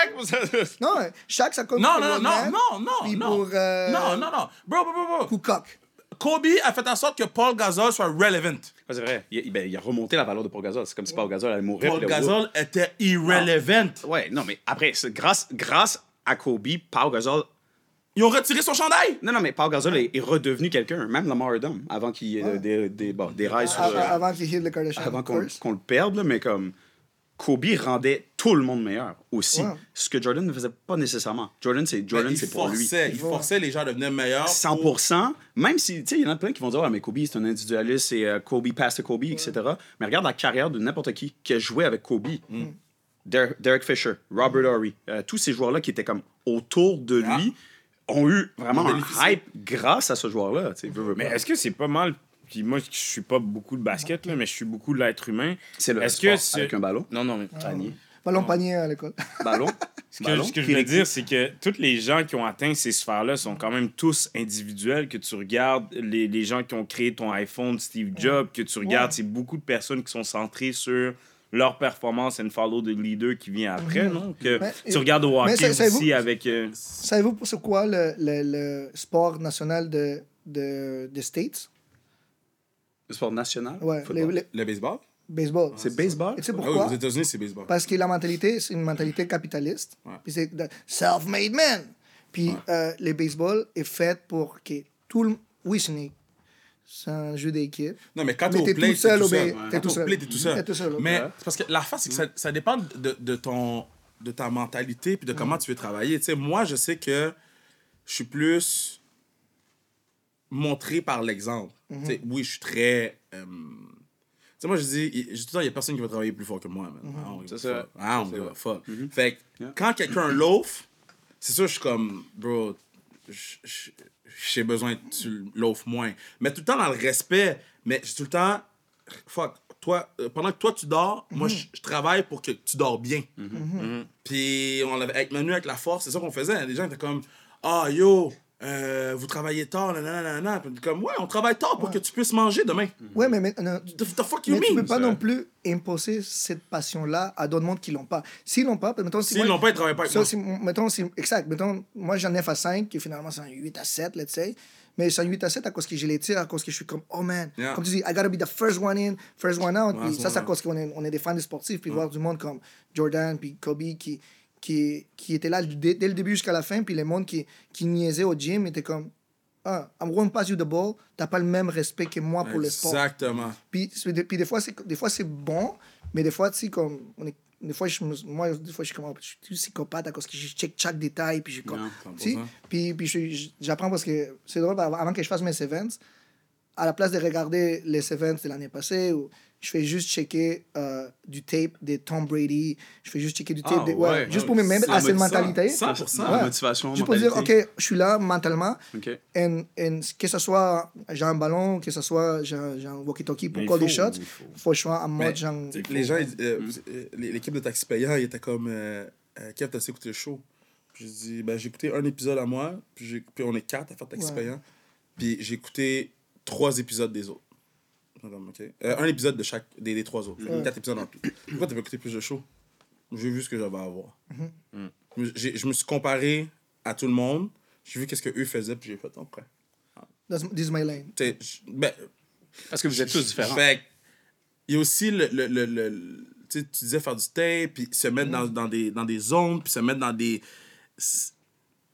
Non, ouais, Shaq, ça compte Non, pour non, non, Rodman. non, non, Puis non. pour, euh, Non, non, non. Bro, bro, bro, bro. Pour Coq. Kobe a fait en sorte que Paul Gasol soit relevant. Ouais, c'est vrai. Il, ben, il a remonté la valeur de Paul Gasol. C'est comme si Paul Gasol allait mourir. Paul Gasol était irrelevant. Ouais, non, mais après, c'est grâce, grâce à Kobe, Paul Gasol. Ils ont retiré son chandail? Non, non, mais Paul Gasol est, est redevenu quelqu'un, même Lamar Odom, avant qu'il ait des, des, bon, des rails sur. A- euh, a- Avant qu'il hit le Kardashian. avant qu'on le perde, là, mais comme. Kobe rendait tout le monde meilleur aussi. Ouais. Ce que Jordan ne faisait pas nécessairement. Jordan, c'est Jordan, il c'est pour lui. forçait, il forçait les gens à devenir meilleurs. 100%, même si, tu sais, il y en a plein qui vont dire, ah, mais Kobe, c'est un individualiste, c'est euh, Kobe passe to Kobe, etc. Mais regarde la carrière de n'importe qui qui a joué avec Kobe. Mm. Der- Derek Fisher, Robert Horry, euh, tous ces joueurs-là qui étaient comme autour de Ah. lui ont eu vraiment un hype grâce à ce joueur-là. Mais est-ce que c'est pas mal. Puis moi, je suis pas beaucoup de basket, là, mais je suis beaucoup de l'être humain. c'est le Est-ce sport que c'est- avec un ballon, Non, non, mais. panier, Ballon panier à l'école. ballon, Ce que, ballon, ce que je veux dire, c'est que tous les gens qui ont atteint ces sphères-là sont quand même tous individuels. Que tu regardes les, les gens qui ont créé ton iPhone, Steve Jobs, que tu regardes, c'est beaucoup de personnes qui sont centrées sur leur performance and follow the leader qui vient après, non? Que Mais- tu regardes au hockey ça- aussi avec... euh, Savez-vous pour c'est quoi le, le, le sport national de, de, des States? le sport national, Ouais, Le baseball? baseball. c'est baseball? Et tu sais oui, pourquoi? aux États-Unis, c'est baseball. Parce que la mentalité, c'est une mentalité capitaliste. Ouais. Puis c'est de self-made man. Puis euh, le baseball est fait pour que tout le... Oui, c'est une- c'est un jeu d'équipe. Non, mais quand t'es play, tout seul t'es tout seul. tout seul. Mais parce que l'affaire, c'est que ça, ça dépend de, de ton de ta mentalité puis de comment tu veux travailler. Tu sais, moi, je sais que je suis plus montré par l'exemple. Tu sais, Oui, je suis très... euh, Tu sais, moi, je dis, il- je dis tout le temps, il y a personne qui va travailler plus fort que moi. a C'est ça. fuck. I don't C'est give vrai. a fuck. Fait que quand quelqu'un loaf, c'est sûr, je suis comme, bro, j'ai besoin que tu loafes moins. Mais tout le temps dans le respect, mais tout le temps, fuck, toi, euh, pendant que toi tu dors, moi je je travaille pour que tu dors bien. Puis on avait, avec Manu, avec la force, c'est ça qu'on faisait. Les gens étaient comme, ah yo, euh, vous travaillez tard, nanana. Puis comme, ouais, on travaille tard pour que tu puisses manger demain. Ouais, mais, mais, non, The, the fuck you mais tu mean? peux pas non plus imposer cette passion-là à d'autres mondes qui l'ont pas. S'ils l'ont pas, mettons, si S'ils l'ont pas, ils travaillent pas avec Ça, moi. si- mettons, si- exact. Mettons, moi, j'ai un 9 à 5, qui finalement, c'est un 8 à 7, let's say. Mais c'est un 8 à 7 à cause que je les tire, à cause que je suis comme, oh man. Yeah. Comme tu dis, I gotta be the first one in, first one out. Puis First ça, c'est à cause qu'on est, on est des fans de sportifs. Puis voir du monde comme Jordan, puis Kobe qui, qui, qui était là dès, dès le début jusqu'à la fin. Puis les monde qui, qui niaisaient au gym étaient comme, ah, I'm going to pass you the ball. T'as pas le même respect que moi pour le sport. Exactement. Puis, puis des fois, c'est des fois c'est bon, mais des fois, tu sais, comme, on est, des fois, je, moi, des fois, je suis comme, je suis psychopathe à cause que je check chaque détail, puis je comme, tu puis, puis j'apprends parce que c'est drôle, avant avant que je fasse mes events, à la place de regarder les events de l'année passée, ou je fais juste checker euh, du tape de Tom Brady, je fais juste checker du tape, Ah, de, ouais, ouais. juste pour me mettre à cette ça. mentalité. Ça, La 100%. Ouais. motivation, Juste pour dire, mentalité. OK, je suis là mentalement, OK. et, et que ce soit j'ai un ballon, que ce soit j'ai un, walkie-talkie pour call des shots, il faut. faut que je sois en mode genre. les gens, euh, euh, l'équipe de Taxi Payant, ils étaient comme euh, euh, Kev, t'as écouté le show? Puis J'ai dit, ben, j'ai écouté un épisode à moi, puis, puis on est quatre à faire Taxi Ouais. Payant. Puis j'ai écouté trois épisodes des autres. OK. Euh, un épisode de chaque des, des trois autres. Quatre épisodes en tout. Pourquoi t'as pas écouté plus de shows? J'ai vu ce que j'avais à voir. Mm-hmm. J'ai- Je me suis comparé à tout le monde. J'ai vu qu'est-ce qu'eux faisaient, puis j'ai fait, OK. That's- This is my lane. Ben, Parce que vous êtes tous différents. fait que, il y a aussi le. le, le, le- tu sais, tu disais faire du tape, puis se mettre dans, dans, des, dans des zones, puis se mettre dans des.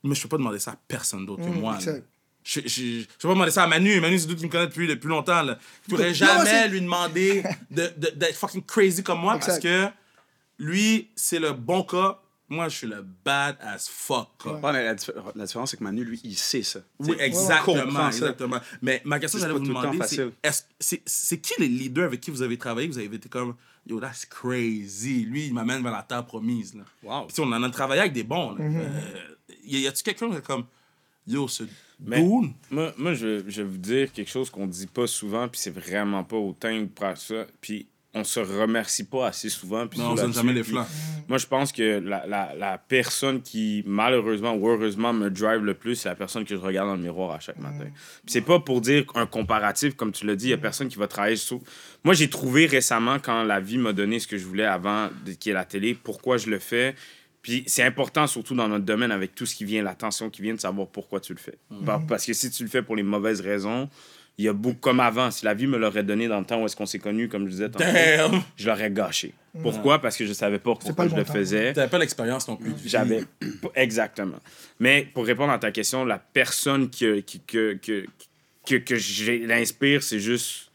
Mais je peux pas demander ça à personne d'autre que moi. là. exact. Je, je, je peux pas demander ça à Manu. Manu, c'est lui qui me connaît depuis, depuis longtemps. Là. Je pourrais jamais lui demander de- de- d'être fucking crazy comme moi parce que lui, c'est le bon cas. Moi, je suis le bad as fuck. Ouais, mais la, dif- la différence, c'est que Manu, lui, il sait ça. Oui, exactement. exactement. Mais ma question, j'allais vous demander, c'est, c'est qui les leaders avec qui vous avez travaillé? Vous avez été comme, yo, that's crazy. Lui, il m'amène vers la terre promise. Là. Wow. Puis, on en a travaillé avec des bons. Là. Mm-hmm. Euh, y, y a-tu quelqu'un qui est comme, yo, ce Mais- dude? Moi, moi je, je vais vous dire quelque chose qu'on dit pas souvent, puis c'est vraiment pas autant pour ça. Puis on se remercie pas assez souvent. Puis Non, on donne là-dessus, jamais les flancs. Moi, je pense que la, la, la personne qui, malheureusement ou heureusement, me drive le plus, c'est la personne que je regarde dans le miroir à chaque matin. Puis c'est pas pour dire un comparatif, comme tu l'as dit, il y a personne qui va travailler sur... Moi, j'ai trouvé récemment, quand la vie m'a donné ce que je voulais avant, qui est la télé, pourquoi je le fais. Puis c'est important, surtout dans notre domaine, avec tout ce qui vient, l'attention qui vient, de savoir pourquoi tu le fais. Par- Parce que si tu le fais pour les mauvaises raisons, il y a beaucoup comme avant. Si la vie me l'aurait donné dans le temps où est-ce qu'on s'est connus, comme je disais tantôt, je l'aurais gâché. Pourquoi? Parce que je savais pas pourquoi pas je le faisais. T'avais pas l'expérience non plus. J'avais. Exactement. Mais pour répondre à ta question, la personne que, qui- que, que, que, que j'ai- l'inspire, c'est juste.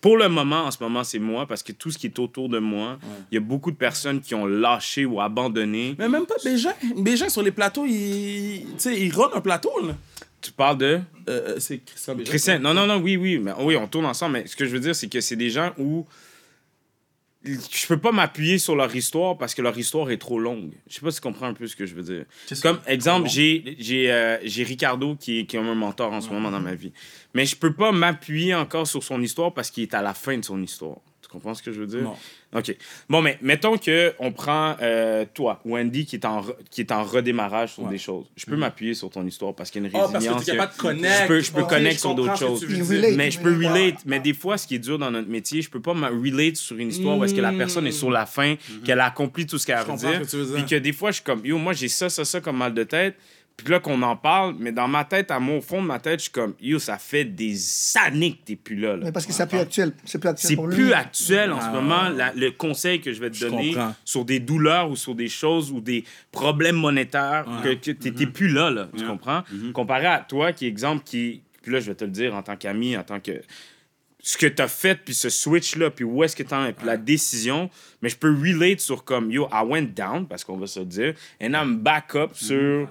Pour le moment, en ce moment, c'est moi, parce que tout ce qui est autour de moi, il y a beaucoup de personnes qui ont lâché ou abandonné. Mais même pas Bégin. Bégin, sur les plateaux, il, il run un plateau. Là. Tu parles de? Euh, euh, c'est Christian Bégin. Christian, non, non, non, oui, oui, mais, oui, on tourne ensemble, mais ce que je veux dire, c'est que c'est des gens où je peux pas m'appuyer sur leur histoire parce que leur histoire est trop longue. Je sais pas si tu comprends un peu ce que je veux dire. Comme exemple, j'ai j'ai euh, j'ai Ricardo qui est, qui est un mentor en ce moment dans ma vie. Mais je peux pas m'appuyer encore sur son histoire parce qu'il est à la fin de son histoire. Tu comprends ce que je veux dire? Non. OK. Bon, mais mettons que on prend euh, toi, Wendy, qui est en, re- qui est en redémarrage sur Ouais. des choses. Je peux m'appuyer sur ton histoire parce qu'il y a une Ah, parce que résilience. t'es capable de connect. Je peux, je peux connecter je sur d'autres que choses. relate. Mais je peux relate. Mais des fois, ce qui est dur dans notre métier, je peux pas me relate sur une histoire où est-ce que la personne est sur la fin, qu'elle a accompli tout ce qu'elle a à que dire. Puis que des fois, je suis comme, yo, moi, j'ai ça, ça, ça comme mal de tête. Puis là, qu'on en parle, mais dans ma tête, à mon au fond de ma tête, je suis comme, yo, ça fait des années que t'es plus là. là. Mais parce que c'est plus actuel. C'est plus actuel C'est pour lui. plus actuel en Ah, ce moment, la- le conseil que je vais te Je donner comprends. sur des douleurs ou sur des choses ou des problèmes monétaires, Ouais. que, que t'étais plus là, là tu Ouais. comprends? Comparé à toi, qui exemple, qui. Puis là, je vais te le dire en tant qu'ami, en tant que. Ce que t'as fait, puis ce switch-là, puis où est-ce que t'en es, puis la décision, mais je peux relate sur comme, yo, I went down, parce qu'on va se le dire, and I'm back up sur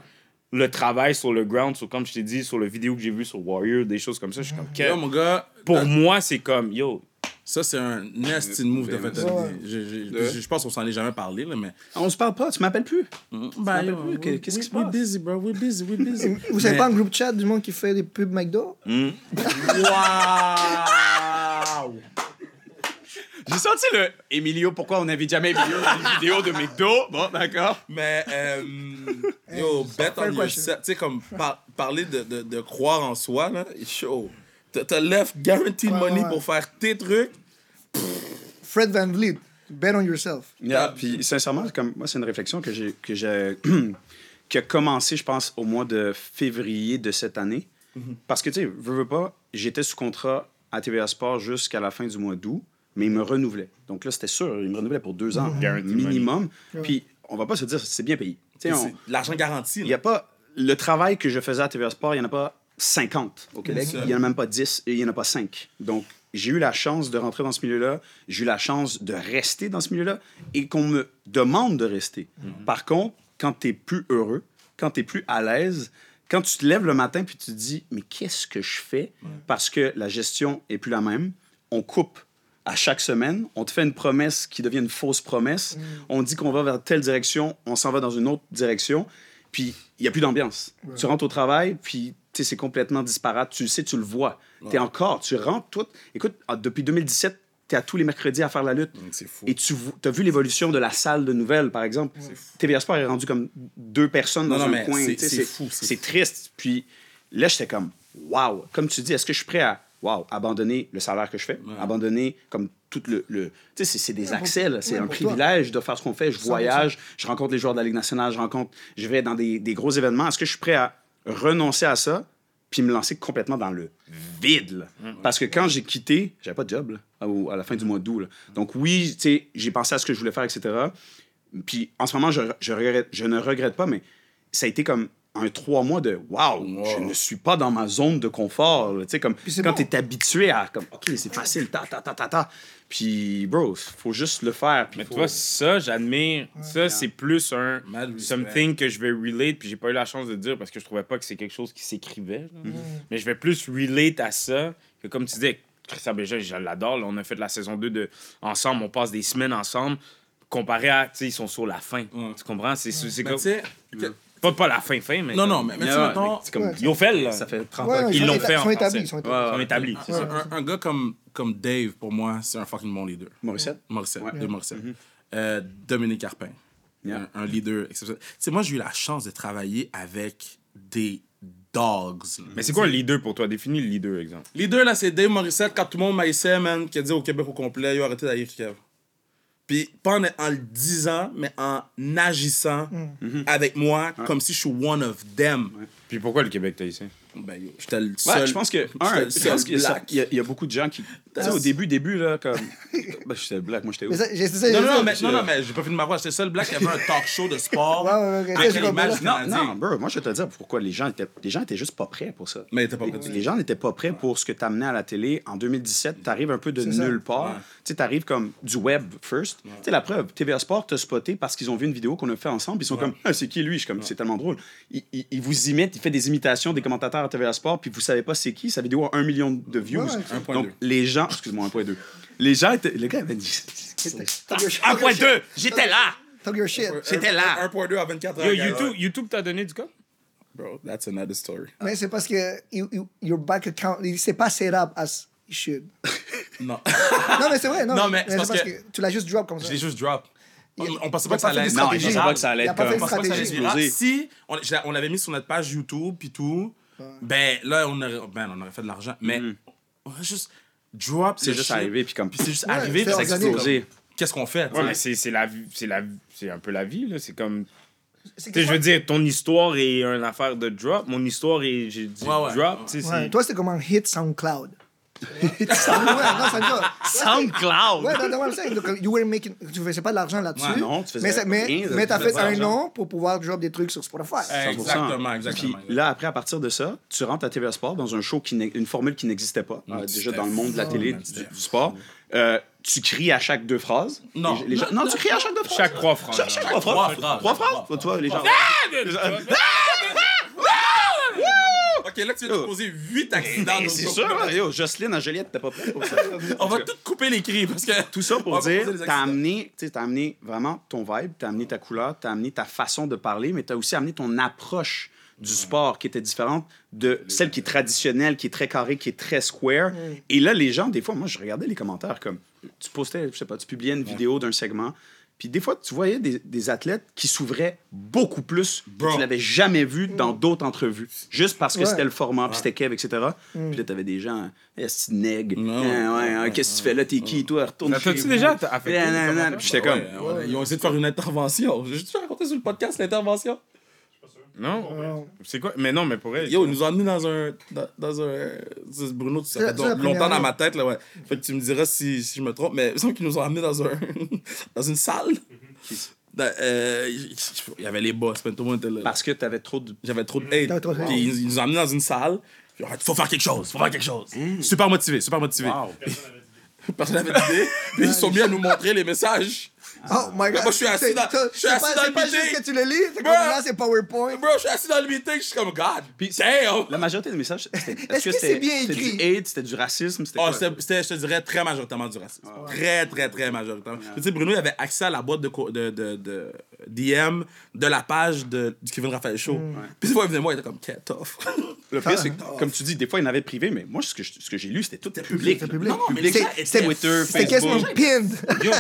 le travail sur le ground, sur, comme je t'ai dit, sur le vidéo que j'ai vu sur Warrior, des choses comme ça. Je suis comme, Yo, mon gars, pour moi, c'est comme, yo, ça, c'est un nasty move de fait. Ouais. Je, je, De- je, je pense qu'on s'en est jamais parlé, là, mais. On se parle pas, tu m'appelles plus. Bah, yo, qu'est- qu'est-ce qui se passe? We're busy, bro. We're busy, we're busy. Vous savez Mais- pas un groupe chat du monde qui fait des pubs McDo? Waouh! J'ai senti le Emilio, pourquoi on n'invite jamais Emilio dans une vidéo de McDo? Bon, d'accord. Mais, euh, yo, bet on yourself. Tu sais, comme par- parler de, de, de croire en soi, là, show. T'as t'as left guaranteed Ouais, money ouais. pour faire tes trucs. Fred Van Vliet, bet on yourself. Yeah, puis sincèrement, comme moi, c'est une réflexion que j'ai que j'ai qui a commencé, je pense, au mois de février de cette année. Parce que, tu sais, veux, veux pas, j'étais sous contrat à TVA Sport jusqu'à la fin du mois d'août, mais il me renouvelait. Donc là, c'était sûr, il me renouvelait pour deux ans minimum. Puis, on va pas se dire, c'est bien payé. Tu sais, on- C'est L'argent garanti. il y a pas le travail que je faisais à TVA Sport, il n'y en a pas 50 au Québec, il n'y en a même pas 10 et il n'y en a pas 5. Donc, j'ai eu la chance de rentrer dans ce milieu-là, j'ai eu la chance de rester dans ce milieu-là et qu'on me demande de rester. Par contre, quand tu es plus heureux, quand tu es plus à l'aise, quand tu te lèves le matin puis tu te dis mais qu'est-ce que je fais? Parce que la gestion est plus la même, on coupe à chaque semaine, on te fait une promesse qui devient une fausse promesse, on dit qu'on va vers telle direction, on s'en va dans une autre direction, puis il n'y a plus d'ambiance. Tu rentres au travail, puis c'est complètement disparate, tu le sais, tu le vois. Tu es encore, tu rentres, tout. Écoute, ah, depuis 2017, tu es à tous les mercredis à faire la lutte. C'est fou. Et tu as vu l'évolution de la salle de nouvelles, par exemple? TVA Sport est rendu comme deux personnes Non, dans non, un coin. c'est- fou, c'est triste. Puis là, j'étais comme, waouh. Comme tu dis, est-ce que je suis prêt à, waouh, abandonner le salaire que je fais, abandonner comme tout le. le... Tu sais, c'est- c'est des Ouais, accès, c'est ouais, un toi. privilège de faire ce qu'on fait. Je 100%. voyage, je rencontre les joueurs de la Ligue nationale, je rencontre, je vais dans des, des gros événements. Est-ce que je suis prêt à renoncer à ça? Puis me lancer complètement dans le vide. là? Parce que quand j'ai quitté, j'avais pas de job là, au- à la fin du mois d'août. là. Donc oui, tu sais, j'ai pensé à ce que je voulais faire, etc. Puis en ce moment, je, je, regrette, je ne regrette pas, mais ça a été comme un trois mois de waouh, je ne suis pas dans ma zone de confort. Tu sais, comme c'est quand bon. tu es habitué à comme OK, c'est facile, ta ta ta ta ta. Puis bro, faut juste le faire. Mais faut- tu vois, ça, j'admire. Ça, c'est plus un Mad respect. something que je vais relate, puis j'ai pas eu la chance de dire parce que je trouvais pas que c'est quelque chose qui s'écrivait. là. Mais je vais plus relate à ça que comme tu disais, Christian Béja, je l'adore. là, on a fait la saison 2 de ensemble, on passe des semaines ensemble. Comparé à, tu sais, ils sont sur la fin. Tu comprends? C'est c'est comme. Pas, pas la fin, fin, mais. Non, comme- non, mais, mais Ouais, mettons, c'est comme Ouais. Ils ont fait, là. ça fait 30 Ouais, ans. Ils sont l'ont fait en sont établis, français. sont établis. Ils sont établis, un, un gars comme, comme Dave, pour moi, c'est un fucking bon leader. Morissette? Morissette, Ouais. de Morissette. Euh, Dominique Carpin, Yeah. un, un leader exceptionnel. Tu sais, moi, j'ai eu la chance de travailler avec des dogs. là. Mais c'est quoi un leader pour toi? Définis le leader, exemple. Leader, là, c'est Dave Morissette, quand tout le monde maïssait, man, qui a dit au Québec au complet, yo, arrêtez d'aller Kev. Puis, pas en, en le disant, mais en agissant avec moi comme si je suis one of them. Puis pourquoi le Québec t'a ici? Ben, yo, j'étais le Ouais, seul. je pense que, un, le seul y a il y, a- il y a beaucoup de gens qui. Tu sais, au début, début, là, comme. ben, j'étais le black, moi, j'étais où? Mais ça, ça, Non, non, non, mais, je- non, non, mais j'ai pas fini ma voix. J'étais le seul black qui avait un talk show de sport. Ouais, ouais, ouais, avec l'image Non, non, bro, moi, je vais te dire pourquoi les gens étaient, les gens étaient juste pas prêts pour ça. Mais il était pas prêt. Les gens n'étaient pas prêts pour ce que tu amenais à la télé. En 2017, tu arrives un peu de nulle part. Ouais. Tu sais, tu arrives comme du web first. Tu sais, la preuve, TVA Sport t'a spoté parce qu'ils ont vu une vidéo qu'on a fait ensemble. Ils sont comme, ah, c'est qui lui? Je suis comme, c'est tellement drôle. Il, il- il vous imite, il fait des imitations des commentateurs à TVA Sport, puis vous savez pas c'est qui. Sa vidéo a un million de views. Ouais, Donc, les gens, excuse-moi, 1.2. Les gens étaient, le gars avait dit, Talk your shit. 1.2, j'étais là! Talk your shit. J'étais là. 1.2 à 24 heures. Yo. YouTube, YouTube t'a donné du code? Bro, that's another story. Mais c'est parce que you- you- your bank account, c'est pas set up as it should. Non. Non, mais c'est vrai, non. Non, mais c'est parce que- tu l'as juste drop comme ça. Je l'ai juste drop. On, on pensait pas que ça allait être Non, stratégie. pensaient pas que ça allait être On pensait pas que ça allait. Explosé. Si on, on l'avait mis sur notre page YouTube puis tout, ben là, on aurait, ben, on aurait fait de l'argent. Mais on aurait juste drop C'est juste shit, arrivé, puis comme. Puis c'est juste Ouais, arrivé, c'est puis ça explosé. Qu'est-ce qu'on fait? Ouais, mais c'est c'est la vie. C'est la c'est un peu la vie, là. C'est comme. C'est Tu sais, je veux dire, ton histoire est une affaire de drop. Mon histoire est. J'ai dit Ouais, ouais. drop. Tu sais, Ouais, c'est. toi, c'était comme un hit SoundCloud. SoundCloud. Non, ça me va. SoundCloud! Ouais, non, c'est- donc, you were making, tu faisais pas de l'argent là-dessus. Ouais, non, tu faisais mais ça- mais, rien de- mais t'as fait un nom pour pouvoir drop des trucs sur Spotify. Eh, 100%. Exactement, exactement. Puis là, après, à partir de ça, tu rentres à TVA Sport dans un show, qui n'est- une formule qui n'existait pas, euh, déjà dans le monde de la télé, du, sport. Euh, tu cries à chaque deux phrases. Non. Les- les gens- non, tu cries à chaque deux phrases. Chaque trois francs. Chaque, chaque trois Trois phrases. phrases. Trois phrases. Tu vois, les gens. Ok, là, tu viens de causer 8 accidents. Dans c'est sûr, yo, Jocelyne, Angeliette, t'es pas prêt pour ça. On va tout couper les cris parce que. Tout ça pour dire, t'as amené, t'as amené vraiment ton vibe, t'as amené ta couleur, t'as amené ta façon de parler, mais t'as aussi amené ton approche du sport qui était différente de celle qui est traditionnelle, qui est très carrée, qui est très square. Et là, les gens, des fois, moi, je regardais les commentaires comme, tu postais, je sais pas, tu publiais une vidéo d'un segment, puis des fois, tu voyais des, des athlètes qui s'ouvraient beaucoup plus que tu l'avais jamais vu dans d'autres entrevues. Juste parce que Ouais. c'était le format, puis c'était Kev, etc. Puis là, t'avais des gens, eh, c'est nègre, ouais, hein, qu'est-ce que tu fais là, t'es qui, toi, retourne chez déjà vous. affecté commentaires? Puis j'étais comme, Ils ont essayé de faire une intervention. J'ai juste raconté sur le podcast l'intervention. Non? C'est quoi? Mais non, mais pour elle. Yo, ils nous ont amenés dans un. Dans, dans un. Bruno, ça C'est- fait c'est la longtemps dans ma tête, là, ouais. Fait que tu me diras si, si je me trompe, mais il me semble qu'ils nous ont amenés dans un. dans une salle. Dans- euh, Il y avait les boss, mais tout le monde était là. Parce que t'avais trop de. J'avais trop de hate. De hate. Puis ils, ils nous ont amenés dans une salle. Puis, il faut faire quelque chose, faut faire quelque chose. Super motivé, super motivé. Wow. Personne n'avait d'idée. Puis ils sont mis à nous montrer les messages. Oh my god. moi, je suis assis C'est- dans- c'est- je suis c'est assis pas- dans C'est le pas meeting. juste que tu le lis, c'est là, c'est PowerPoint. Bro, je suis assis dans le meeting, je suis comme God. Puis- Damn! La majorité des messages, c'était. Est-ce que que c'est c'était bien c'était écrit? du hate, c'était du racisme, c'était Oh, quoi? c'était, c'était, je te dirais, très majoritairement du racisme. Très, très, très majoritairement. Tu sais, Bruno, il avait accès à la boîte de, de, de, de DM de la page de, du Kevin Raphaël Show. Puis des fois, il venait moi, il était comme, Get tough. Le pire, c'est que, comme tu dis, des fois, il en avait privé, mais moi, ce que, je- ce que j'ai lu, c'était tout public. C'était. Non, mais les c'était étaient- Twitter, C'était quasiment Facebook. pinned. Yo,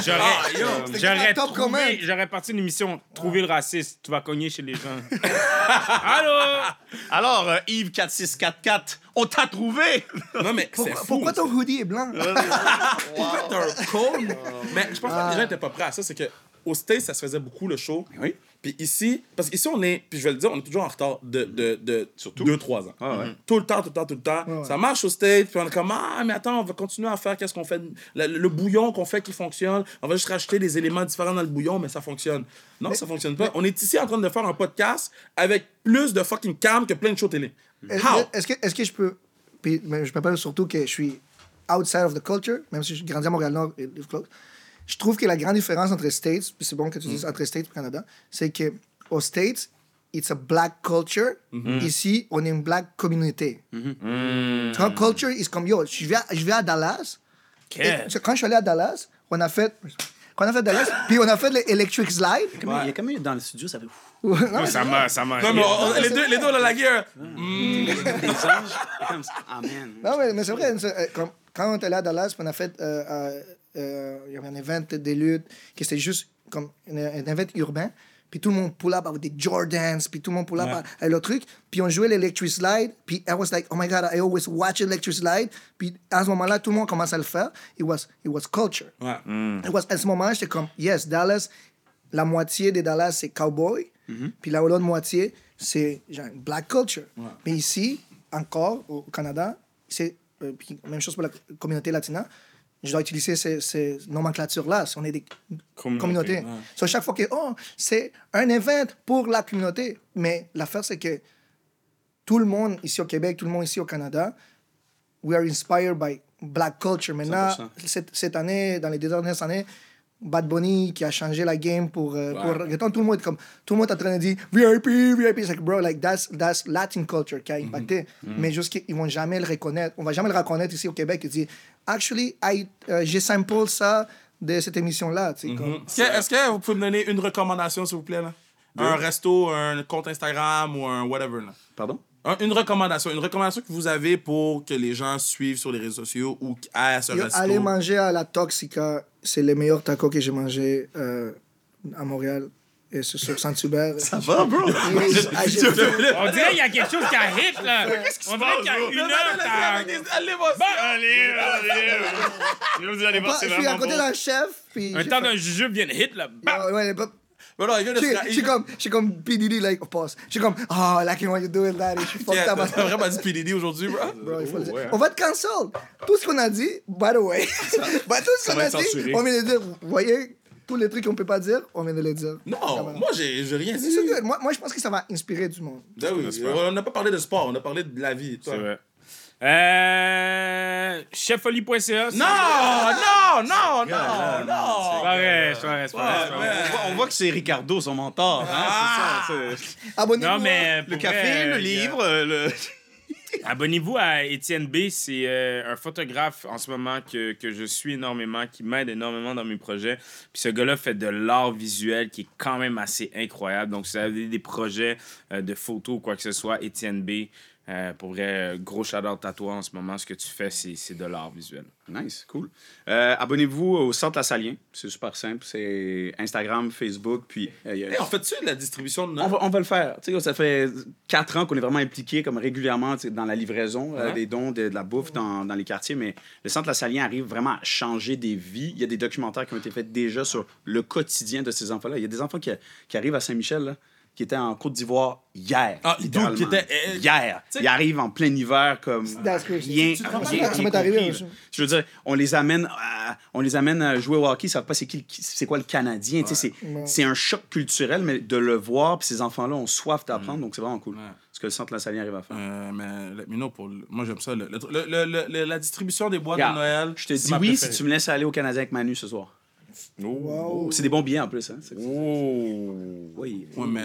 j'aurais, Ah, trouvé, j'aurais parti une émission Trouver le raciste. Tu vas cogner chez les gens. Allô? Alors, euh, Yves 4644, on t'a trouvé! non, mais c'est Pourquoi, fou. pourquoi ton hoodie est blanc? Pourquoi t'as un code? Mais je pense que les gens étaient pas prêts à ça. C'est que au States, ça se faisait beaucoup le show. Oui. Puis ici, parce qu'ici, on est, puis je vais le dire, on est toujours en retard de, de, de Surtout. 2-3 ans. Ah ouais. Tout le temps, tout le temps, tout le temps. Ouais. Ça marche au States, puis on est comme, ah, mais attends, on va continuer à faire qu'est-ce qu'on fait. Le, le bouillon qu'on fait qui fonctionne, on va juste rajouter des éléments différents dans le bouillon, mais ça fonctionne. Non, ça fonctionne pas. On est ici en train de faire un podcast avec plus de fucking cam que plein de shows télé. Est-ce How? est-ce que, est-ce que je peux. Puis, mais je me rappelle surtout que je suis outside of the culture, même si je grandis à Montréal-Nord et et close. Je trouve que la grande différence entre States, puis c'est bon que tu dises entre States et Canada, c'est que aux States, it's a black culture. Ici, on est une black communauté. Tu vois, culture is comme yo. Je vais, à- je vais à Dallas. et quand je suis allé à Dallas, on a fait. Quand on a fait Dallas, puis on a fait l'Electric Slide. Il y a comme eu dans le studio, ça fait Non, ça m'a, ça m'a. Non, mais on- les, deux, les deux, on a la guerre. ça. Amen. Non, mais, mais c'est vrai. c'est, euh, quand on est allé à Dallas, puis on a fait. euh, euh, euh, il y avait un event de lutte qui était juste comme un, un event urbain. Puis tout le monde pull up avec des Jordans, puis tout le monde pull up Ouais. avec le truc. Puis on jouait l'Electric Slide. Puis I was like, oh my God, I always watch Electric Slide. Puis à ce moment-là, tout le monde commence à le faire. It was, it was culture. Ouais. It was, à ce moment, j'étais comme, yes, Dallas, la moitié de Dallas, c'est cowboy. Puis la l'autre moitié, c'est genre black culture. Mais ici, encore, au Canada, c'est euh, même chose pour la communauté latina. Je dois utiliser ces, ces nomenclatures-là. Si on est des Communauté, communautés. ouais. So, chaque fois que, oh, c'est un événement pour la communauté. Mais l'affaire, c'est que tout le monde ici au Québec, tout le monde ici au Canada, we are inspired by black culture. Maintenant, 100%. cette, cette année, dans les deux dernières années, Bad Bunny qui a changé la game pour, euh, Ouais. pour reggaeton, tout le monde est comme tout le monde est en train de dire VIP, VIP. C'est like, bro, like that's, that's Latin culture qui a impacté. Mais juste qu'ils vont jamais le reconnaître. On va jamais le reconnaître ici au Québec et dire, actually, I, euh, j'ai sample ça de cette émission-là. tu sais, comme- Est-ce que, est-ce que vous pouvez me donner une recommandation, s'il vous plaît? Là? Un resto, un compte Instagram ou un whatever. Là? Pardon? Un- une recommandation. Une recommandation que vous avez pour que les gens suivent sur les réseaux sociaux ou à ce Yo, resto? aller manger à la Toxica, c'est le meilleur taco que j'ai mangé euh, à Montréal. Et c'est sur Saint-Hubert. Ça va, bro? Ah, j'ai- On dirait qu'il y a quelque chose qui a hit, là. On dirait qu'il y a une heure, t'as... Allez, ça. Allez, allez. Vous allez voir, je suis à vraiment côté bon. d'un chef. Puis Un j'ai temps fait- d'un jujube vient de hit, là. Bam! Ouais, ouais, Mais non, il vient de Je se suis- je suis comme, je suis comme P. Diddy, like, oh, pause. Je suis comme, oh, like when you do it, that. Je suis fucked T'as up. t'as vraiment dit PDD aujourd'hui, bro? Bro, il faut le dire. ouais, hein. On va te cancel. Tout ce qu'on a dit, by the way, bah, tout ce qu'on a dit, censuré. on vient de dire. Vous voyez, tous les trucs qu'on peut pas dire, on vient de les dire. Non, va. moi, j'ai rien dit. Moi, moi, je pense que ça va inspirer du monde. Ben oui, on n'a pas parlé de sport, on a parlé de la vie. C'est vrai. Euh... Cheffolie.ca. Non, non, non, non, non. C'est pas vrai, c'est pas vrai, c'est pas vrai, c'est pas vrai. On voit, que c'est Ricardo, son mentor. hein, Ah! c'est ça, c'est- Abonnez-vous. Non, mais. Le café, vrai, le euh, livre, le... Abonnez-vous à Étienne B. C'est euh, un photographe en ce moment que, que je suis énormément, qui m'aide énormément dans mes projets. Puis ce gars-là fait de l'art visuel qui est quand même assez incroyable. Donc, si vous avez des projets euh, de photos ou quoi que ce soit, Étienne B. euh, pour vrai, euh, gros shout-out à toi en ce moment. Ce que tu fais, c'est c'est de l'art visuel. Nice, cool. Euh, Abonnez-vous au Centre La Salien. C'est super simple. C'est Instagram, Facebook, puis... euh, il y a- Hey, on fait-tu de la distribution de On notes? va, on va le faire. Tu sais, ça fait quatre ans qu'on est vraiment impliqué comme régulièrement tu sais, dans la livraison euh, des dons, de, de la bouffe dans, dans les quartiers. Mais le Centre La Salien arrive vraiment à changer des vies. Il y a des documentaires qui ont été faits déjà sur le quotidien de ces enfants-là. Il y a des enfants qui, qui arrivent à Saint-Michel. Qui était en Côte d'Ivoire hier. Ah, littéralement. qui était- euh, Hier. sais- Il arrive en plein hiver comme rien. Là. Je veux dire, on les amène, à, on les amène à jouer au hockey, ils savent pas c'est qui, c'est quoi le Canadien. tu sais, C'est, Ouais. c'est un choc culturel, mais de le voir, puis ces enfants-là ont soif d'apprendre, donc c'est vraiment cool. Ouais. Ce que le Centre La Saline arrive à faire. Euh, mais let me know pour le- moi j'aime ça le- le- le- le- le- la distribution des boîtes de Noël Je te dis oui préférée. si tu me laisses aller au Canadien avec Manu ce soir. Wow. C'est des bons billets en plus. Hein? Oh. Oui. mais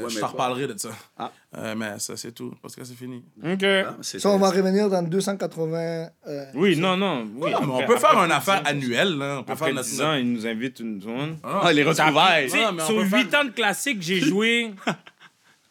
Ouais, je t'en reparlerai de ça Ah. Euh, mais ça c'est tout parce que c'est fini OK. Ah, Ça, on va revenir dans 280. euh, Oui, non, non. Oui, Non, mais on après- peut faire après une affaire 10 ans, annuelle là on peut Après faire notre 10 ans, ils nous invitent une zone. Ah, les retrouvailles. Sur peut faire- 8 ans de classique, j'ai joué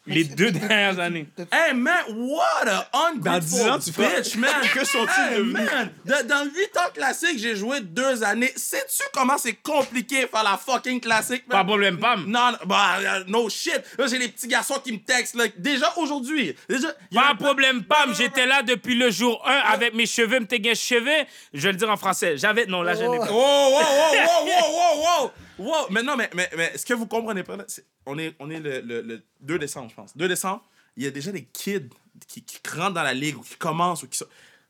les deux dernières années. Hey man, what a ungrateful Dans 10 ans, tu bitch, man. Que sont-ils hey, devenus? man, de- dans 8 ans classique, j'ai joué deux années. Sais-tu comment c'est compliqué faire la fucking classique, man? Pas problème, Pam. Non, bah, euh, no shit. Là, j'ai les petits garçons qui me textent, là, déjà aujourd'hui. Déjà, Pas de problème, Pam. J'étais là depuis le jour 1 avec mes cheveux, mes cheveux. Je vais le dire en français. J'avais. Non, là, je n'ai Wow, pas. wow, wow, wow, wow, wow, wow, wow. Mais non, mais, mais, mais ce que vous comprenez pas, on est, on est le, le, le 2 décembre, je pense. 2 décembre, il y a déjà des kids qui, qui rentrent dans la ligue ou qui commencent ou qui sont...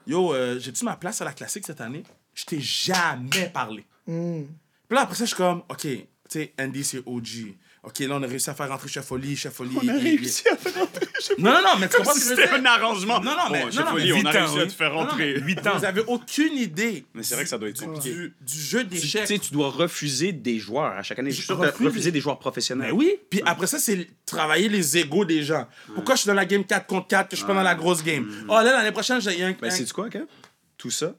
Yo, euh, j'ai-tu ma place à la classique cette année? Je t'ai jamais parlé. hmm. Puis là, après ça, je suis comme, OK, tu sais, Andy, c'est OG. OK, là, on a réussi à faire rentrer Chefoli. Chefoli. On a réussi à faire rentrer. Non, non, non, mais tu comprends ce que je veux c'était dire? un arrangement. Non, non, mais- Bon, non, Chef non, mais Oli, on huit a ans, réussi à oui. te faire Non, non, rentrer. mais Huit ans. Vous avez aucune idée Mais c'est vrai que ça doit être ça. du, du jeu Tu tu d'échecs. sais, tu dois refuser des joueurs à chaque année. Je suis Je sûr que t'as refuse. refusé des joueurs professionnels. Ben oui. Puis après ça, c'est travailler les égaux des gens. Pourquoi je suis dans la game 4 contre 4 que je suis pas dans la grosse game? Oh là, l'année prochaine, j'ai un. Ben, un- c'est quoi, Kev? Tout ça,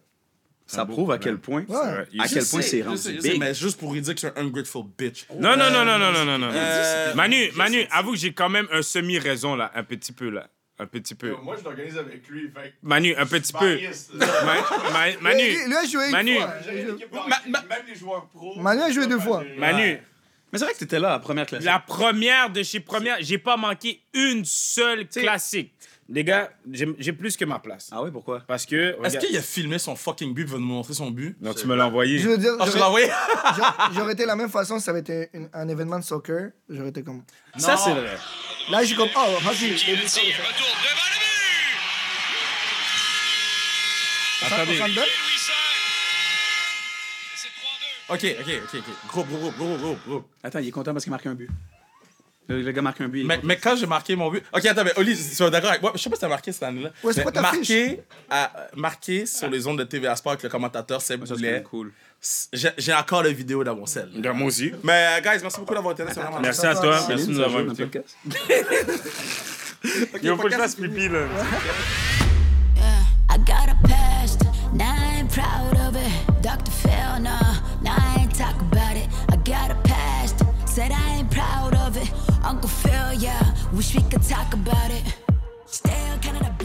ça beau prouve à quel point, Ouais. à quel point c'est rendu big. mais juste pour lui dire que c'est un ungrateful bitch. Non, non, non, non, non, non, non, non. Euh, Manu, Manu, avoue que j'ai quand même un semi-raison, là. Un petit peu, là. Un petit peu. Moi, je l'organise avec lui. Fait Manu, un petit peu. bias. Ma- ma- Manu, Lui, lui a joué Manu. Même les joueurs pros. Manu a joué deux fois. Manu. Mais c'est vrai que t'étais là la première classe. La première de chez première, j'ai pas manqué une seule classique. Les gars, j'ai plus que ma place. Ah oui, pourquoi? Parce que. Est-ce qu'il a filmé son fucking but, il va nous montrer son but? Non, tu me l'as envoyé. Je veux dire, Ah, je l'ai j'aurais- envoyé? j'aurais- été de la même façon si ça avait été une- un événement de soccer. J'aurais été comme. Ça, Non. c'est vrai. Là, je suis comme. Oh, hockey. Attendez. Ça? Ok, ok, ok, ok. Groupe, groupe, groupe, groupe, groupe. Attends, il est content parce qu'il marque un but. Le, le gars marque un but. Mais, quand j'ai marqué mon but. Ok, attends, mais Oli, tu es d'accord avec moi? Je sais pas si t'as marqué cette année-là. Ouais, c'est ta marqué, à- marqué sur les ondes de TVA Sport avec le commentateur Seb Ça, c'est Boulet. cool. J'ai j'ai encore la vidéo dans mon sel. Moi aussi. Mais, euh, guys, merci beaucoup d'avoir été là. c'est vraiment Merci à toi. Merci de nous avoir invités. podcast? Yo, faut que je fasse pipi, là. I got a past, now I ain't proud of it. Dr. Wish we could talk about it. Still kind of.